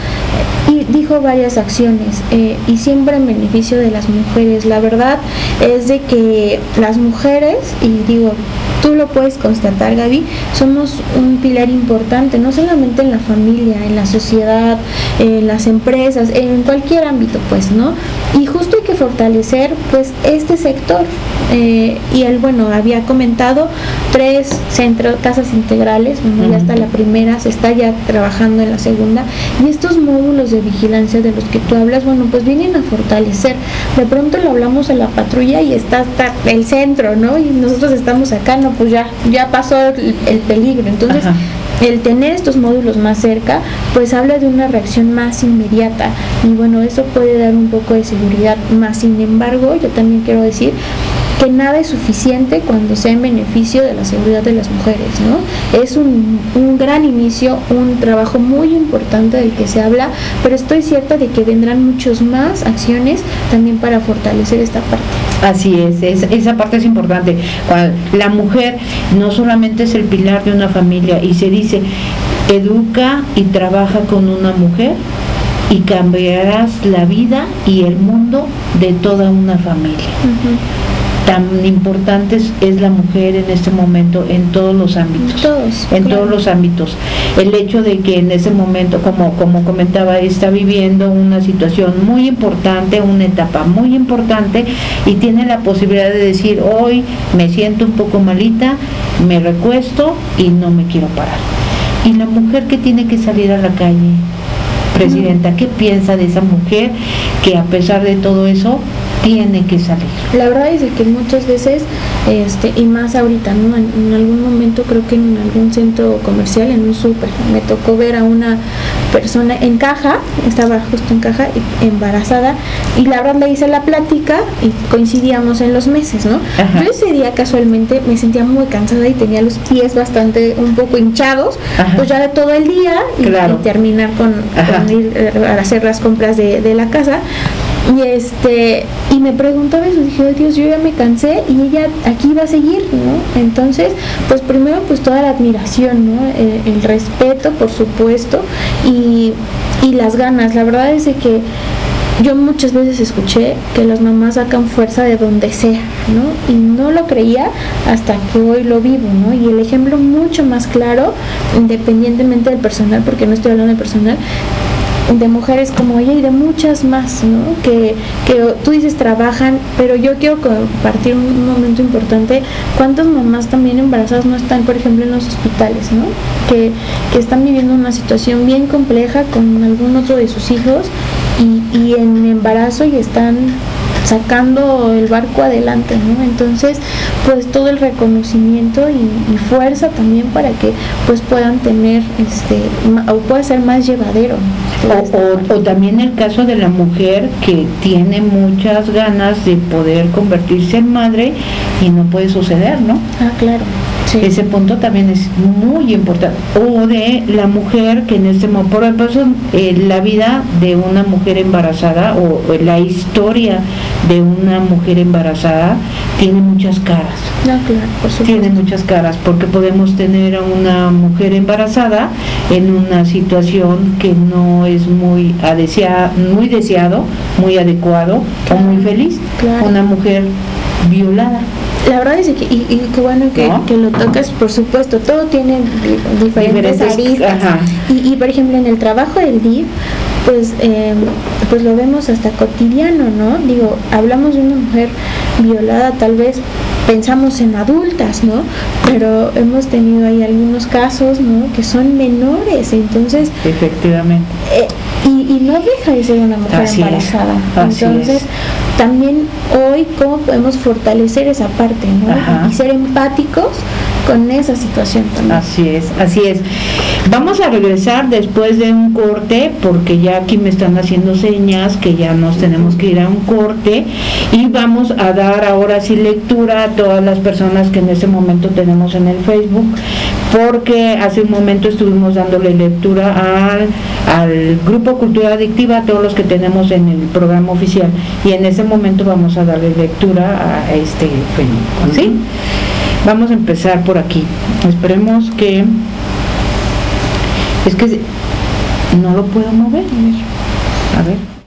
dijo varias acciones eh, y siempre en beneficio de las mujeres. La verdad es de que las mujeres, y digo, tú lo puedes constatar, Gaby, somos un pilar importante, no solamente en la familia, en la sociedad, en las empresas, en cualquier ámbito, pues, ¿no? Y justo fortalecer, pues, este sector. Eh, y él, bueno, había comentado tres centros, casas integrales, bueno, ya está la primera, se está ya trabajando en la segunda, y estos módulos de vigilancia de los que tú hablas, bueno, pues vienen a fortalecer. De pronto lo hablamos en la patrulla y está hasta el centro, ¿no? Y nosotros estamos acá, no, pues ya, ya pasó el, el peligro. Entonces. El tener estos módulos más cerca, pues habla de una reacción más inmediata y bueno, eso puede dar un poco de seguridad más. Sin embargo, yo también quiero decir que nada es suficiente cuando sea en beneficio de la seguridad de las mujeres, ¿no? Es un, un gran inicio, un trabajo muy importante del que se habla, pero estoy cierta de que vendrán muchos más acciones también para fortalecer esta parte. Así es, es- esa parte es importante. La mujer no solamente es el pilar de una familia y se dice, educa y trabaja con una mujer y cambiarás la vida y el mundo de toda una familia. Tan importante es, es la mujer en este momento en todos los ámbitos. Todos, En claro. todos los ámbitos. El hecho de que en ese momento, como, como comentaba, está viviendo una situación muy importante, una etapa muy importante y tiene la posibilidad de decir, hoy me siento un poco malita, me recuesto y no me quiero parar. Y la mujer que tiene que salir a la calle, Presidenta, ¿qué piensa de esa mujer que a pesar de todo eso tiene que salir? La verdad es que muchas veces, este, y más ahorita, ¿no? En, en algún momento creo que en algún centro comercial, en un súper, me tocó ver a una persona en caja, estaba justo en caja, embarazada, y la verdad le hice la plática y coincidíamos en los meses, ¿no? Ajá. Yo ese día casualmente me sentía muy cansada y tenía los pies bastante un poco hinchados, Ajá. pues ya de todo el día y, Claro. y terminar con, con ir eh, a hacer las compras de, de la casa. Y este, y me preguntaba eso, dije, "Ay, Dios, yo ya me cansé y ella aquí va a seguir, ¿no? Entonces, pues primero pues toda la admiración, ¿no? Eh, el respeto, por supuesto, y, y las ganas. La verdad es de que yo muchas veces escuché que las mamás sacan fuerza de donde sea, ¿no? Y no lo creía hasta que hoy lo vivo, ¿no? Y el ejemplo mucho más claro, independientemente del personal, porque no estoy hablando de personal, de mujeres como ella y de muchas más, ¿no? Que, que tú dices trabajan, pero yo quiero compartir un momento importante. ¿Cuántas mamás también embarazadas no están, por ejemplo, en los hospitales, ¿no? Que, que están viviendo una situación bien compleja con algún otro de sus hijos y, y en embarazo y están sacando el barco adelante, ¿no? Entonces, pues todo el reconocimiento y, fuerza también para que pues puedan tener, este, o pueda ser más llevadero. O, o, también el caso de la mujer que tiene muchas ganas de poder convertirse en madre y no puede suceder, ¿no? Ah, claro. Ese punto también es muy importante. O de la mujer que en este momento, por ejemplo, eh, la vida de una mujer embarazada o, la historia de una mujer embarazada tiene muchas caras. No, claro, por tiene muchas caras porque podemos tener a una mujer embarazada en una situación que no es muy, muy deseado, muy adecuado o muy feliz. Una mujer violada la verdad es que, y, qué bueno que, lo tocas, por supuesto, todo tiene diferentes, aristas. Y, por ejemplo, en el trabajo del DIF, pues, em, pues lo vemos hasta cotidiano, ¿no? Digo, hablamos de una mujer violada, tal vez pensamos en adultas, ¿no? Pero hemos tenido ahí algunos casos, ¿no? Que son menores, entonces... Efectivamente. Eh, y, no deja de ser una mujer embarazada. entonces, también hoy, ¿cómo podemos fortalecer esa parte, ¿no? Y ser empáticos con esa situación también. Así es, así es. Vamos a regresar después de un corte, porque ya aquí me están haciendo señas que ya nos tenemos que ir a un corte y vamos a dar ahora sí lectura todas las personas que en ese momento tenemos en el Facebook, porque hace un momento estuvimos dándole lectura al, al grupo Cultura Adictiva, a todos los que tenemos en el programa oficial, y en ese momento vamos a darle lectura a este Facebook, ¿sí? Vamos a empezar por aquí. Esperemos que... Es que no lo puedo mover. A ver.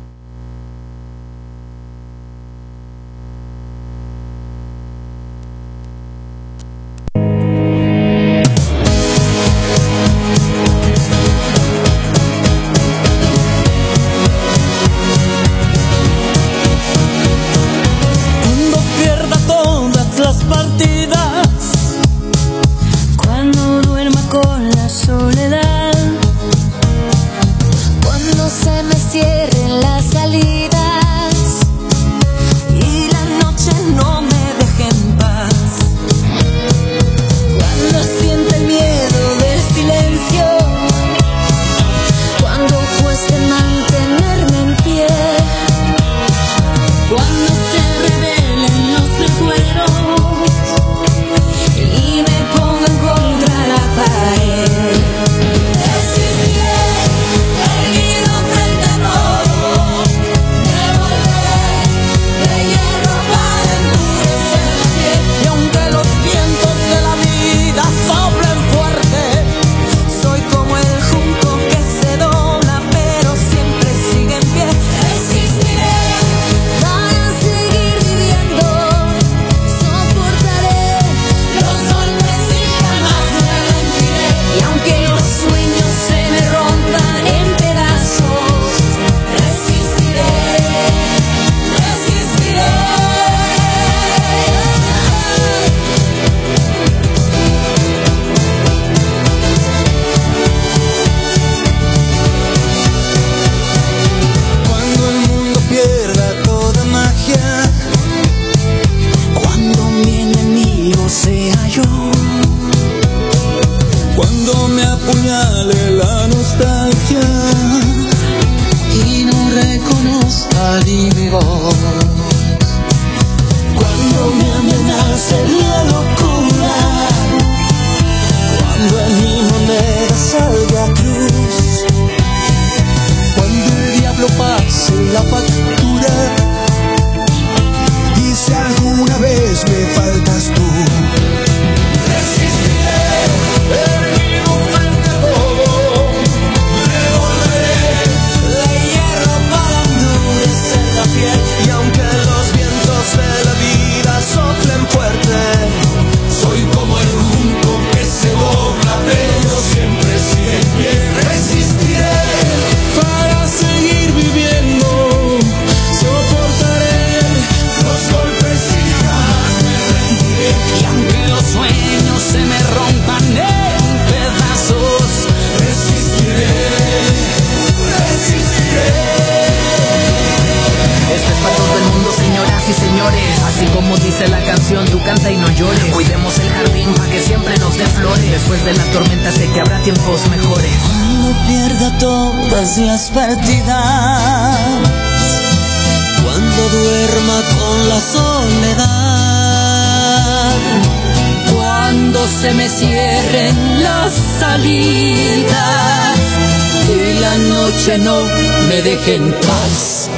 Se me cierren las salidas y la noche no me deje en paz.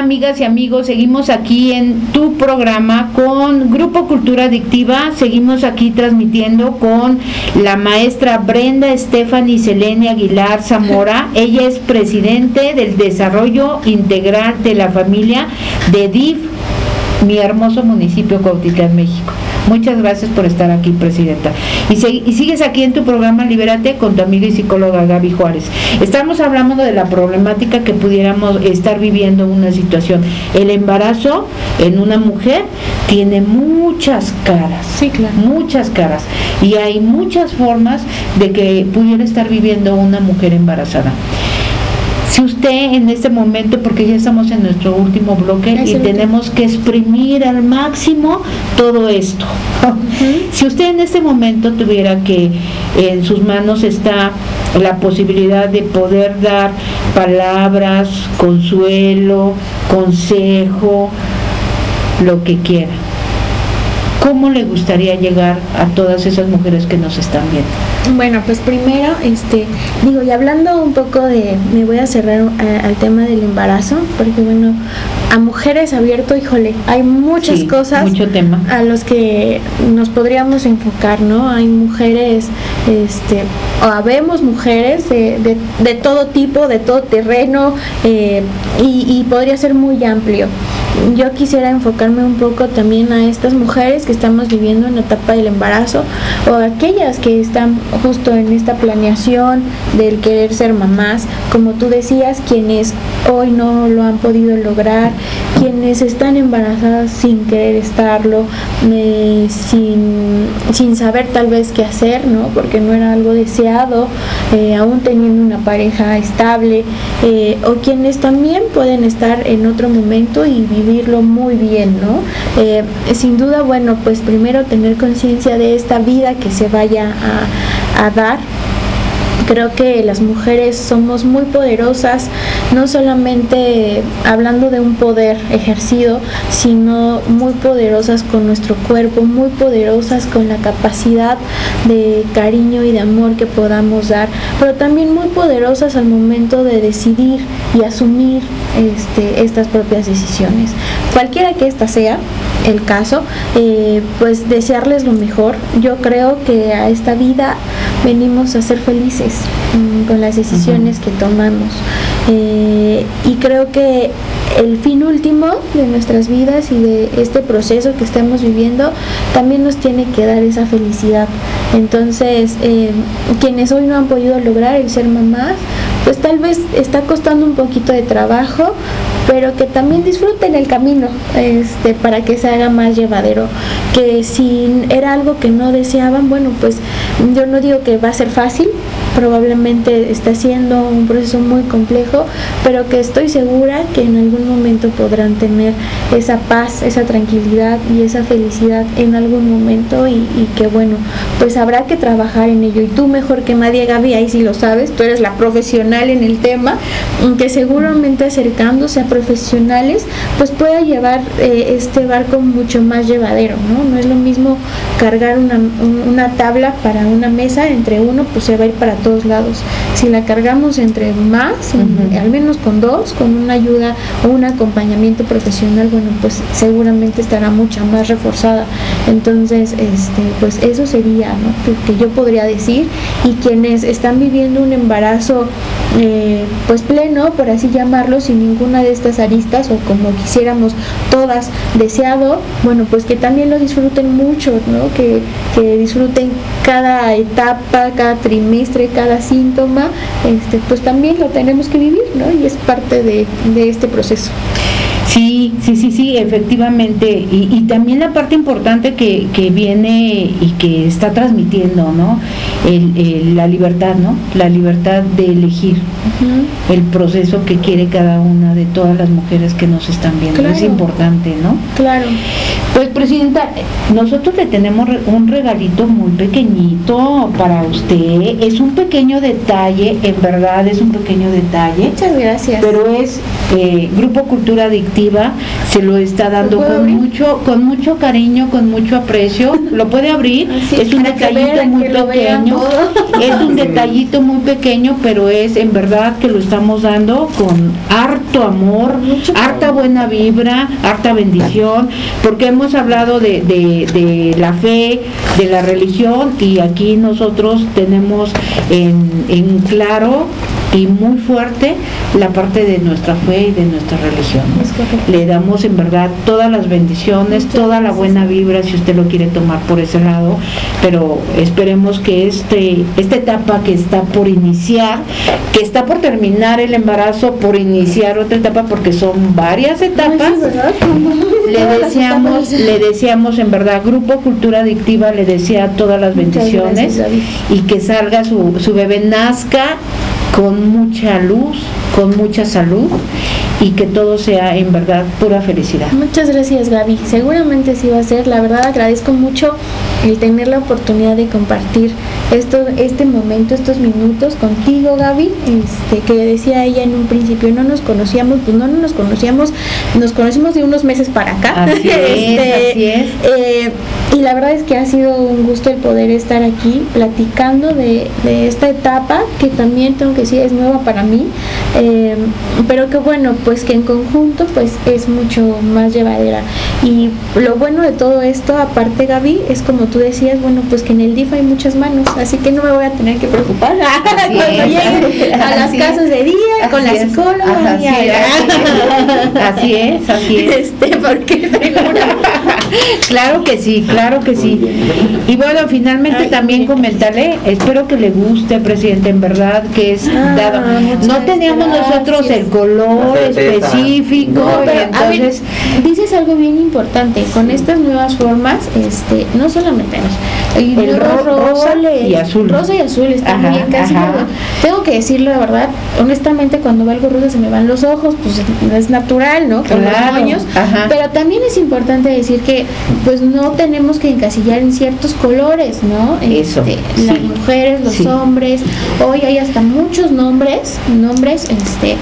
Amigas y amigos, seguimos aquí en tu programa con Grupo Cultura Adictiva. Seguimos aquí transmitiendo con la maestra Brenda Stephanie Selene Aguilar Zamora. Ella es presidente del Desarrollo Integral de la Familia de DIF, mi hermoso municipio Cuautitlán, México. Muchas gracias por estar aquí, Presidenta. Y, sigues aquí en tu programa Libérate con tu amiga y psicóloga Gaby Juárez. Estamos hablando de la problemática que pudiéramos estar viviendo una situación. El embarazo en una mujer tiene muchas caras. Sí, claro. Muchas caras. Y hay muchas formas de que pudiera estar viviendo una mujer embarazada. Si usted en este momento, porque ya estamos en nuestro último bloque Es y último. tenemos que exprimir al máximo todo esto. Si usted en este momento tuviera que en sus manos está la posibilidad de poder dar palabras, consuelo, consejo, lo que quiera. ¿Cómo le gustaría llegar a todas esas mujeres que nos están viendo? Bueno, pues primero, este, digo, y hablando un poco de, me voy a cerrar a- al tema del embarazo, porque bueno, a mujeres abierto, híjole, hay muchas Sí, cosas mucho tema. a los que nos podríamos enfocar, ¿no? Hay mujeres, este, o habemos mujeres de, de- de todo tipo, de todo terreno, eh, y, y podría ser muy amplio. Yo quisiera enfocarme un poco también a estas mujeres que estamos viviendo en la etapa del embarazo o aquellas que están justo en esta planeación del querer ser mamás, como tú decías, quienes hoy no lo han podido lograr, quienes están embarazadas sin querer estarlo, sin, sin saber tal vez qué hacer, ¿no? Porque no era algo deseado, eh, aún teniendo una pareja estable, eh, o quienes también pueden estar en otro momento y muy bien, ¿no? Eh, sin duda, bueno, pues primero tener conciencia de esta vida que se vaya a dar creo que las mujeres somos muy poderosas, no solamente hablando de un poder ejercido, sino muy poderosas con nuestro cuerpo, muy poderosas con la capacidad de cariño y de amor que podamos dar, pero también muy poderosas al momento de decidir y asumir este, estas propias decisiones. Cualquiera que ésta sea el caso, eh, pues desearles lo mejor. Yo creo que a esta vida venimos a ser felices mm, con las decisiones que tomamos. Eh, y creo que el fin último de nuestras vidas y de este proceso que estamos viviendo también nos tiene que dar esa felicidad. Entonces, eh, quienes hoy no han podido lograr el ser mamás, pues tal vez está costando un poquito de trabajo, pero que también disfruten el camino este, para que se haga más llevadero. Que si era algo que no deseaban, bueno, pues yo no digo que va a ser fácil, probablemente está siendo un proceso muy complejo, pero que estoy segura que en algún momento podrán tener esa paz, esa tranquilidad y esa felicidad en algún momento y, que bueno, pues habrá que trabajar en ello. Y tú mejor que nadie, Gaby, ahí sí lo sabes, tú eres la profesional en el tema, que seguramente acercándose a profesionales, pues pueda llevar eh, este barco mucho más llevadero, ¿no? No es lo mismo cargar una, un- una tabla para una mesa entre uno, pues se va a ir para todos lados. Si la cargamos entre más, al menos con dos, con una ayuda o un acompañamiento profesional, bueno, pues seguramente estará mucho más reforzada. Entonces, este, pues eso sería, ¿no? Que, que yo podría decir. Y quienes están viviendo un embarazo, eh, pues pleno, por así llamarlo, sin ninguna de estas aristas o como quisiéramos todas deseado, bueno, pues que también lo disfruten mucho, ¿no? Que, que disfruten cada etapa, cada trimestre, cada síntoma, este, pues también lo tenemos que vivir, ¿no? Y es parte de, de este proceso. Sí, sí, sí, sí, efectivamente. Y, y también la parte importante que, que viene y que está transmitiendo, ¿no? El- el- la libertad, ¿no? La libertad de elegir el proceso que quiere cada una de todas las mujeres que nos están viendo. Es importante, ¿no? Claro. Pues, Presidenta, nosotros le tenemos un regalito muy pequeñito para usted. Es un pequeño detalle, en verdad es un pequeño detalle. Muchas gracias. Pero es eh, Grupo Cultura Adictiva, se lo está dando ¿Lo puedo con abrir? mucho, con mucho cariño, con mucho aprecio. ¿Lo puede abrir? Así, es un detallito vean, muy pequeño. Es un detallito muy pequeño, pero es en verdad que lo estamos dando con harto amor, Mucho harta buena vibra, harta bendición, porque hemos hablado de, de- de la fe, de la religión y aquí nosotros tenemos en, en claro y muy fuerte la parte de nuestra fe y de nuestra religión. Le damos en verdad todas las bendiciones, toda la buena vibra si usted lo quiere tomar por ese lado, pero esperemos que este esta etapa que está por iniciar, que está por terminar el embarazo, por iniciar otra etapa porque son varias etapas. Le deseamos, le deseamos en verdad, Grupo Cultura Adictiva le desea todas las bendiciones y que salga su, su bebé, nazca con mucha luz, con mucha salud y que todo sea en verdad pura felicidad. Muchas gracias Gaby, seguramente sí va a ser, la verdad agradezco mucho el tener la oportunidad de compartir esto, este momento, estos minutos contigo Gaby, este, que decía ella en un principio, no nos conocíamos, pues no, no nos conocíamos, nos conocimos de unos meses para acá. Así es, así es. eh, y la verdad es que ha sido un gusto el poder estar aquí platicando de, de esta etapa que también tengo que decir es nueva para mí, eh, pero que bueno, pues que en conjunto pues es mucho más llevadera. Y lo bueno de todo esto, aparte Gaby, es como tú decías, bueno, pues que en el DIF hay muchas manos, así que no me voy a tener que preocupar. Cuando llegue a las casas de día con la es, psicóloga. así es, así es, así es. Este, porque Claro que sí, claro que sí. Y bueno, finalmente Ay, también comentarle, espero que le guste, presidente, en verdad que es Ah, dado. No teníamos gracias. nosotros el color específico, No, pero, a ver, entonces dices algo bien importante, con estas nuevas formas, este, no solamente el, El ro- rosa y azul. Rosa y azul está Ajá, bien, casi. Tengo que decirlo la verdad, honestamente cuando veo algo rosa se me van los ojos, pues es natural, ¿no? Con Claro, los ajá. Pero también es importante decir que pues no tenemos que encasillar en ciertos colores, ¿no? Eso, Este, Las mujeres, los Sí. hombres, hoy hay hasta muchos nombres, nombres, este,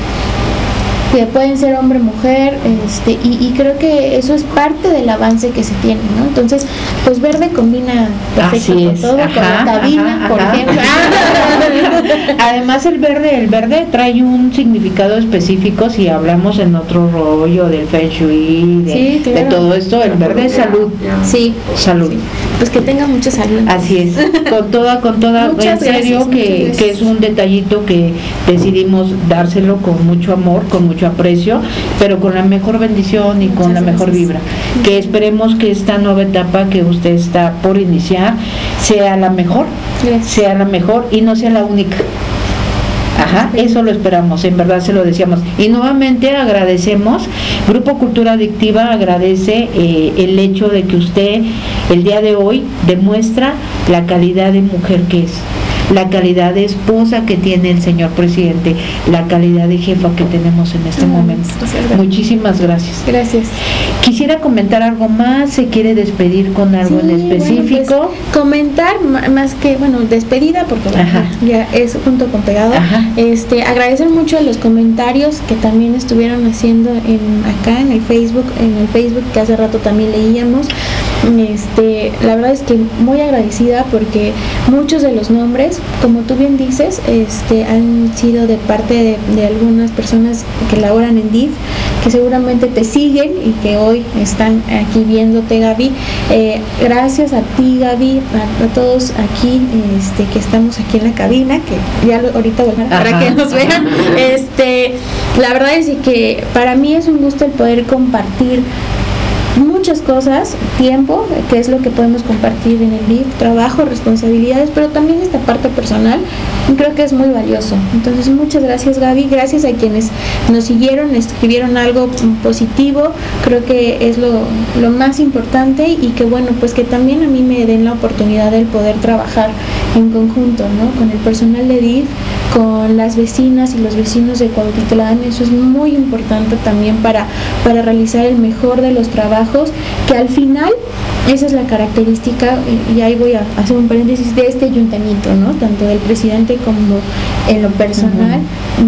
que pueden ser hombre mujer este y, y creo que eso es parte del avance que se tiene no entonces pues verde combina perfecto Así con es, todo con ajá, la cabina ajá, por ajá. ejemplo. Además el verde, el verde trae un significado específico si hablamos en otro rollo del feng shui, de, Sí, claro. de todo esto, el verde es salud, sí. Salud. Pues que tenga mucha salud Así es, con toda, con toda, Muchas en serio gracias, que, es un detallito que decidimos dárselo con mucho amor, con mucho aprecio, pero con la mejor bendición y con la mejor vibra. Que esperemos que esta nueva etapa que usted está por iniciar sea la mejor, Gracias. sea la mejor y no sea la única. Ajá, eso lo esperamos, en verdad se lo decíamos. Y nuevamente agradecemos, Grupo Cultura Adictiva agradece eh, el hecho de que usted el día de hoy demuestra la calidad de mujer que es. La calidad de esposa que tiene el señor presidente, la calidad de jefa que tenemos en este Ay, momento. Muchísimas gracias. Gracias. Quisiera comentar algo más, se quiere despedir con algo Sí, en específico. bueno, pues, comentar más que, bueno, despedida, porque Ajá. ya es junto con pegado. Ajá. Este, agradecer mucho los comentarios que también estuvieron haciendo en acá en el Facebook, en el Facebook que hace rato también leíamos. Este, la verdad es que muy agradecida porque muchos de los nombres, como tú bien dices, este, han sido de parte de, de algunas personas que laboran en DIF, que seguramente te siguen y que hoy están aquí viéndote, Gaby. Eh, gracias a ti, Gaby, a, a todos aquí este, que estamos aquí en la cabina, que ya lo- ahorita volverán para que nos vean. Este, la verdad es que para mí es un gusto el poder compartir muchas cosas, tiempo, que es lo que podemos compartir en el DIF, trabajo, responsabilidades, pero también esta parte personal, creo que es muy valioso. Entonces, muchas gracias Gaby, gracias a quienes nos siguieron, escribieron algo positivo, creo que es lo, lo más importante y que bueno, pues que también a mí me den la oportunidad de poder trabajar en conjunto, ¿no? Con el personal de DIF, con las vecinas y los vecinos de Cuautitlán, eso es muy importante también para, para realizar el mejor de los trabajos, que al final esa es la característica, y- ahí voy a hacer un paréntesis, de este ayuntamiento, ¿no? Tanto del presidente como en lo personal,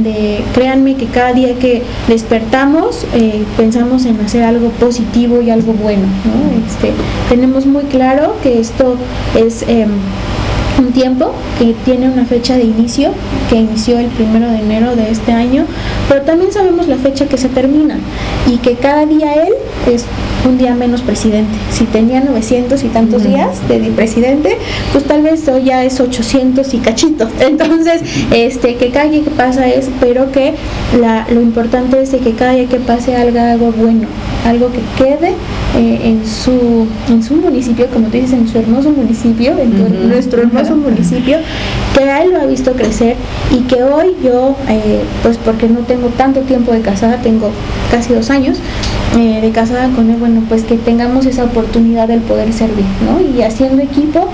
de créanme que cada día que despertamos eh, pensamos en hacer algo positivo y algo bueno, ¿no? Este, tenemos muy claro que esto es... em, un tiempo que tiene una fecha de inicio que inició el primero de enero de este año, pero también sabemos la fecha que se termina y que cada día él es un día menos presidente. Si tenía 900 y tantos Ujú. días de presidente, pues tal vez hoy ya es 800 y cachitos. Entonces, este, que cada día que pasa es, pero que la, lo importante es de que cada día que pase haga algo bueno, algo que quede eh, en su en su municipio, como tú dices, en su hermoso municipio, en tu- Ujú. nuestro hermoso municipio, que a él lo ha visto crecer y que hoy yo, eh, pues porque no tengo tanto tiempo de casada, tengo casi dos años eh, de casada con él, bueno, pues que tengamos esa oportunidad del poder servir, ¿no? Y haciendo equipo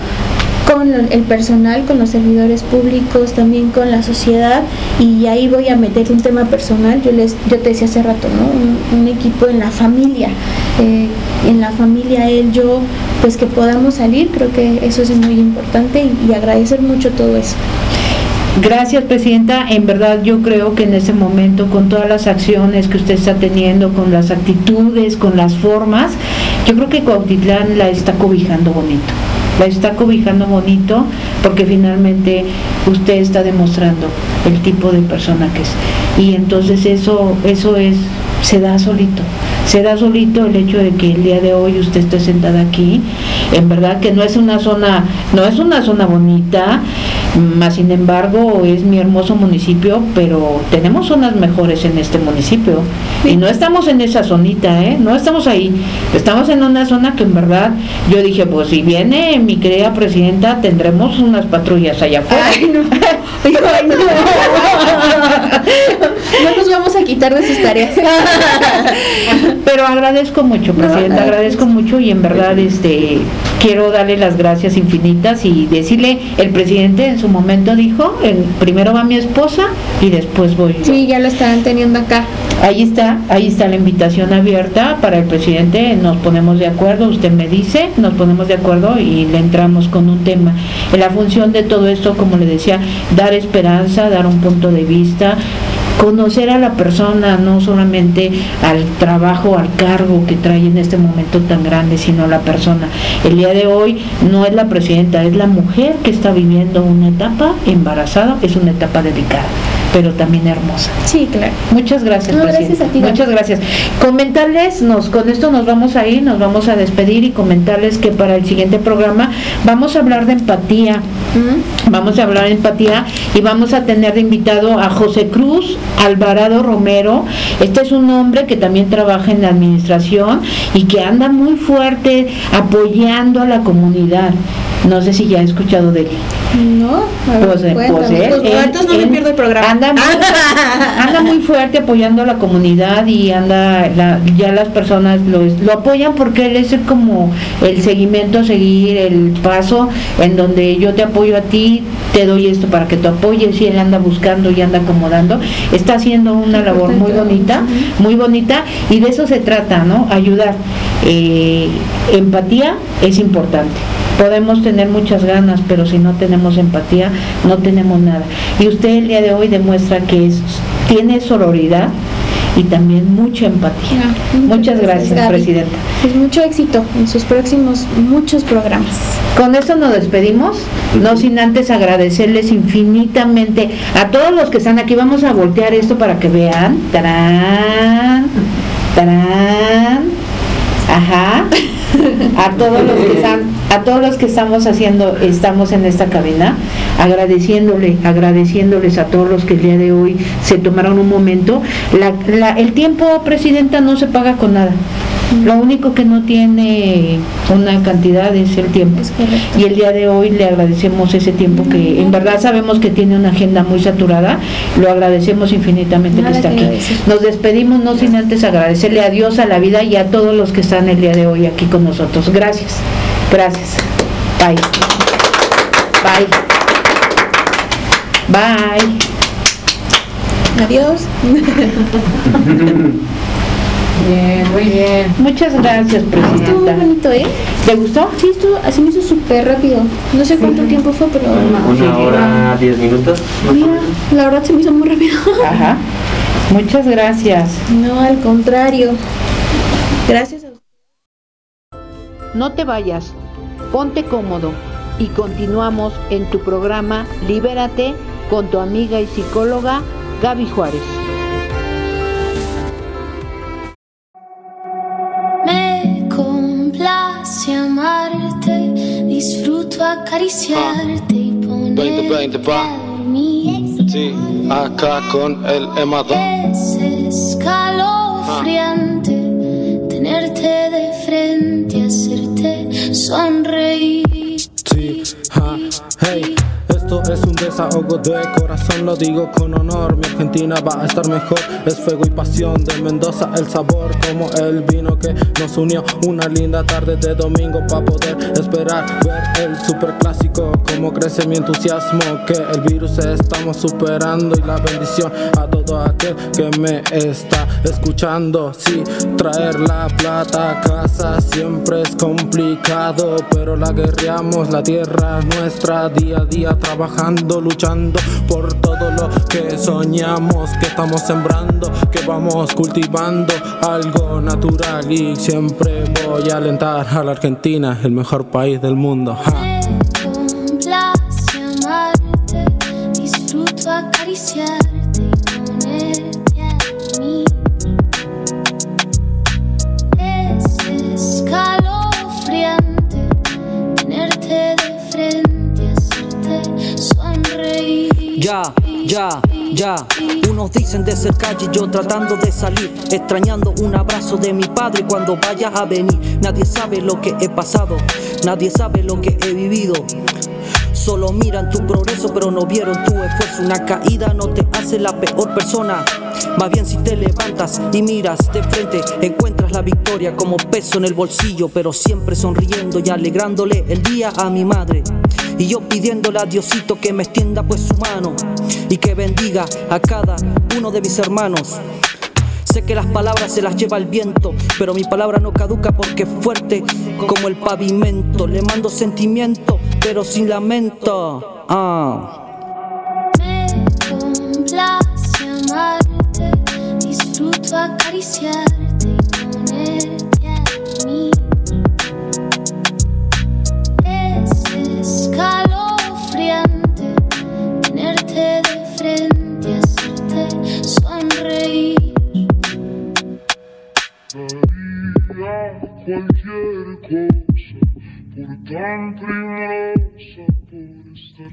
con el personal, con los servidores públicos, también con la sociedad y ahí voy a meter un tema personal, yo les yo te decía hace rato, ¿no? Un, equipo en la familia, eh, en la familia él, yo, pues que podamos salir, creo que eso es muy importante y agradecer mucho todo eso. Gracias, Presidenta. En verdad yo creo que en ese momento, con todas las acciones que usted está teniendo, con las actitudes, con las formas, yo creo que Cuautitlán la está cobijando bonito. La está cobijando bonito porque finalmente usted está demostrando el tipo de persona que es. Y entonces eso, eso es, se da solito. Se da solito el hecho de que el día de hoy usted esté sentada aquí. En verdad que no es una zona, no es una zona bonita, más sin embargo es mi hermoso municipio, pero tenemos zonas mejores en este municipio y no estamos en esa zonita, ¿eh? no estamos ahí, estamos en una zona que en verdad yo dije, pues si viene mi querida presidenta tendremos unas patrullas allá afuera. Ay, no. Ay, no. No nos vamos a quitar de sus tareas. Pero agradezco mucho, presidenta, No, agradezco mucho y en verdad este quiero darle las gracias infinitas y decirle, el presidente en su momento dijo, en- primero va mi esposa y después voy yo. Sí, ya lo estarán teniendo acá. Ahí está, ahí está la invitación abierta para el presidente, nos ponemos de acuerdo, usted me dice, nos ponemos de acuerdo y le entramos con un tema. En la función de todo esto, como le decía, dar esperanza, dar un punto de vista, conocer a la persona, no solamente al trabajo, al cargo que trae en este momento tan grande, sino a la persona. El día de hoy no es la presidenta, es la mujer que está viviendo una etapa embarazada, es una etapa delicada, pero también hermosa. Sí, claro. Muchas gracias, No, presidenta. gracias a ti, Muchas gracias. Comentarles, nos, con esto nos vamos a ir, nos vamos a despedir y comentarles que para el siguiente programa vamos a hablar de empatía. Mm. Vamos a hablar de empatía y vamos a tener de invitado a José Cruz Alvarado Romero. Este es un hombre que también trabaja en la administración y que anda muy fuerte apoyando a la comunidad. No sé si ya he escuchado de él. No, a ver, Pues, eh, cuéntame. pues, él- Pues, él- entonces no me él pierdo el programa. Anda anda, anda muy fuerte apoyando a la comunidad y anda, la- ya las personas lo, lo apoyan porque él es como el seguimiento, seguir el paso en donde yo te apoyo a ti, te doy esto para que tú apoyes y él anda buscando y anda acomodando. Está haciendo una labor muy bonita, muy bonita y de eso se trata, ¿no? Ayudar. Eh, empatía es importante. Podemos tener muchas ganas, pero si no tenemos empatía, no tenemos nada. Y usted el día de hoy demuestra que es, tiene sororidad y también mucha empatía. Ah, Muchas gracias. Presidenta. Pues mucho éxito en sus próximos muchos programas. Con esto nos despedimos, no sin antes agradecerles infinitamente a todos los que están aquí. Vamos a voltear esto para que vean. Tarán, tarán. Ajá. A todos los que están, a todos los que estamos haciendo, estamos en esta cabina, agradeciéndole, agradeciéndoles a todos los que el día de hoy se tomaron un momento. La- la- el tiempo, presidenta, no se paga con nada. Lo único que no tiene una cantidad es el tiempo. Es. Y el día de hoy le agradecemos ese tiempo que en verdad sabemos que tiene una agenda muy saturada. Lo agradecemos infinitamente Nada que está que aquí. Nos despedimos no sin antes agradecerle a Dios, a la vida y a todos los que están el día de hoy aquí con nosotros. Gracias. Gracias. Bye. Bye. Bye. Adiós. Bien, muy bien. Muchas gracias, Estuvo muy Presidenta. bonito, ¿eh? ¿Te gustó? Sí, estuvo, así me hizo súper rápido. No sé cuánto tiempo fue, pero Una hora, diez minutos. mira, la verdad se me hizo muy rápido. Ajá. Muchas gracias. No, al contrario. Gracias a No te vayas, ponte cómodo y continuamos en tu programa Libérate con tu amiga y psicóloga Gaby Juárez. Disfruto acariciarte y ponerte 2020, pa. a dormir. Sí, acá con el emador. Es escalofriante tenerte de frente, hacerte sonreír. Sí, ja, hey. Es un desahogo de corazón, lo digo con honor. Mi Argentina va a estar mejor. Es fuego y pasión de Mendoza, el sabor como el vino que nos unió. Una linda tarde de domingo para poder esperar ver el superclásico. Como crece mi entusiasmo, que el virus estamos superando. Y la bendición a todo aquel que me está escuchando. Sí, traer la plata a casa siempre es complicado, pero la guerreamos, la tierra es nuestra, día a día trabajando, luchando por todo lo que soñamos, que estamos sembrando, que vamos cultivando algo natural. Y siempre voy a alentar a la Argentina, el mejor país del mundo. Ya, ya, ya. Unos dicen de ser calle, yo tratando de salir, extrañando un abrazo de mi padre cuando vaya a venir. Nadie sabe lo que he pasado, nadie sabe lo que he vivido. Solo miran tu progreso, pero no vieron tu esfuerzo. Una caída no te hace la peor persona. Más bien si te levantas y miras de frente, encuentras la victoria como peso en el bolsillo, pero siempre sonriendo y alegrándole el día a mi madre. Y yo pidiéndole a Diosito que me extienda pues su mano y que bendiga a cada uno de mis hermanos. Sé que las palabras se las lleva el viento, pero mi palabra no caduca porque es fuerte como el pavimento. Le mando sentimiento, pero sin lamento. Ah. Disfruto acariciarte y ponerte a dormir. Es escalofriante tenerte de frente, hacerte sonreír. cualquier cosa, por tan primorosa, por estar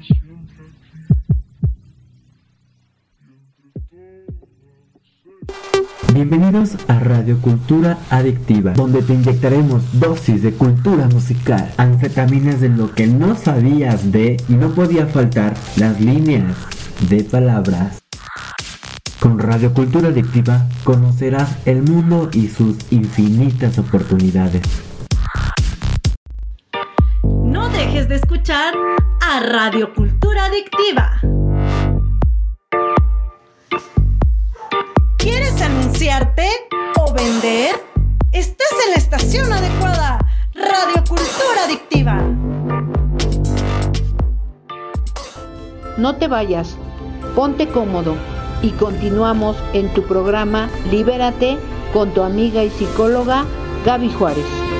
Bienvenidos a Radio Cultura Adictiva, donde te inyectaremos dosis de cultura musical, anfetaminas de lo que no sabías de y no podía faltar las líneas de palabras. Con Radio Cultura Adictiva conocerás el mundo y sus infinitas oportunidades. No dejes de escuchar a Radio Cultura Adictiva. ¿Quieres anunciarte o vender? Estás en la estación adecuada. Radio Cultura Adictiva. No te vayas, ponte cómodo y continuamos en tu programa Libérate con tu amiga y psicóloga Gaby Juárez.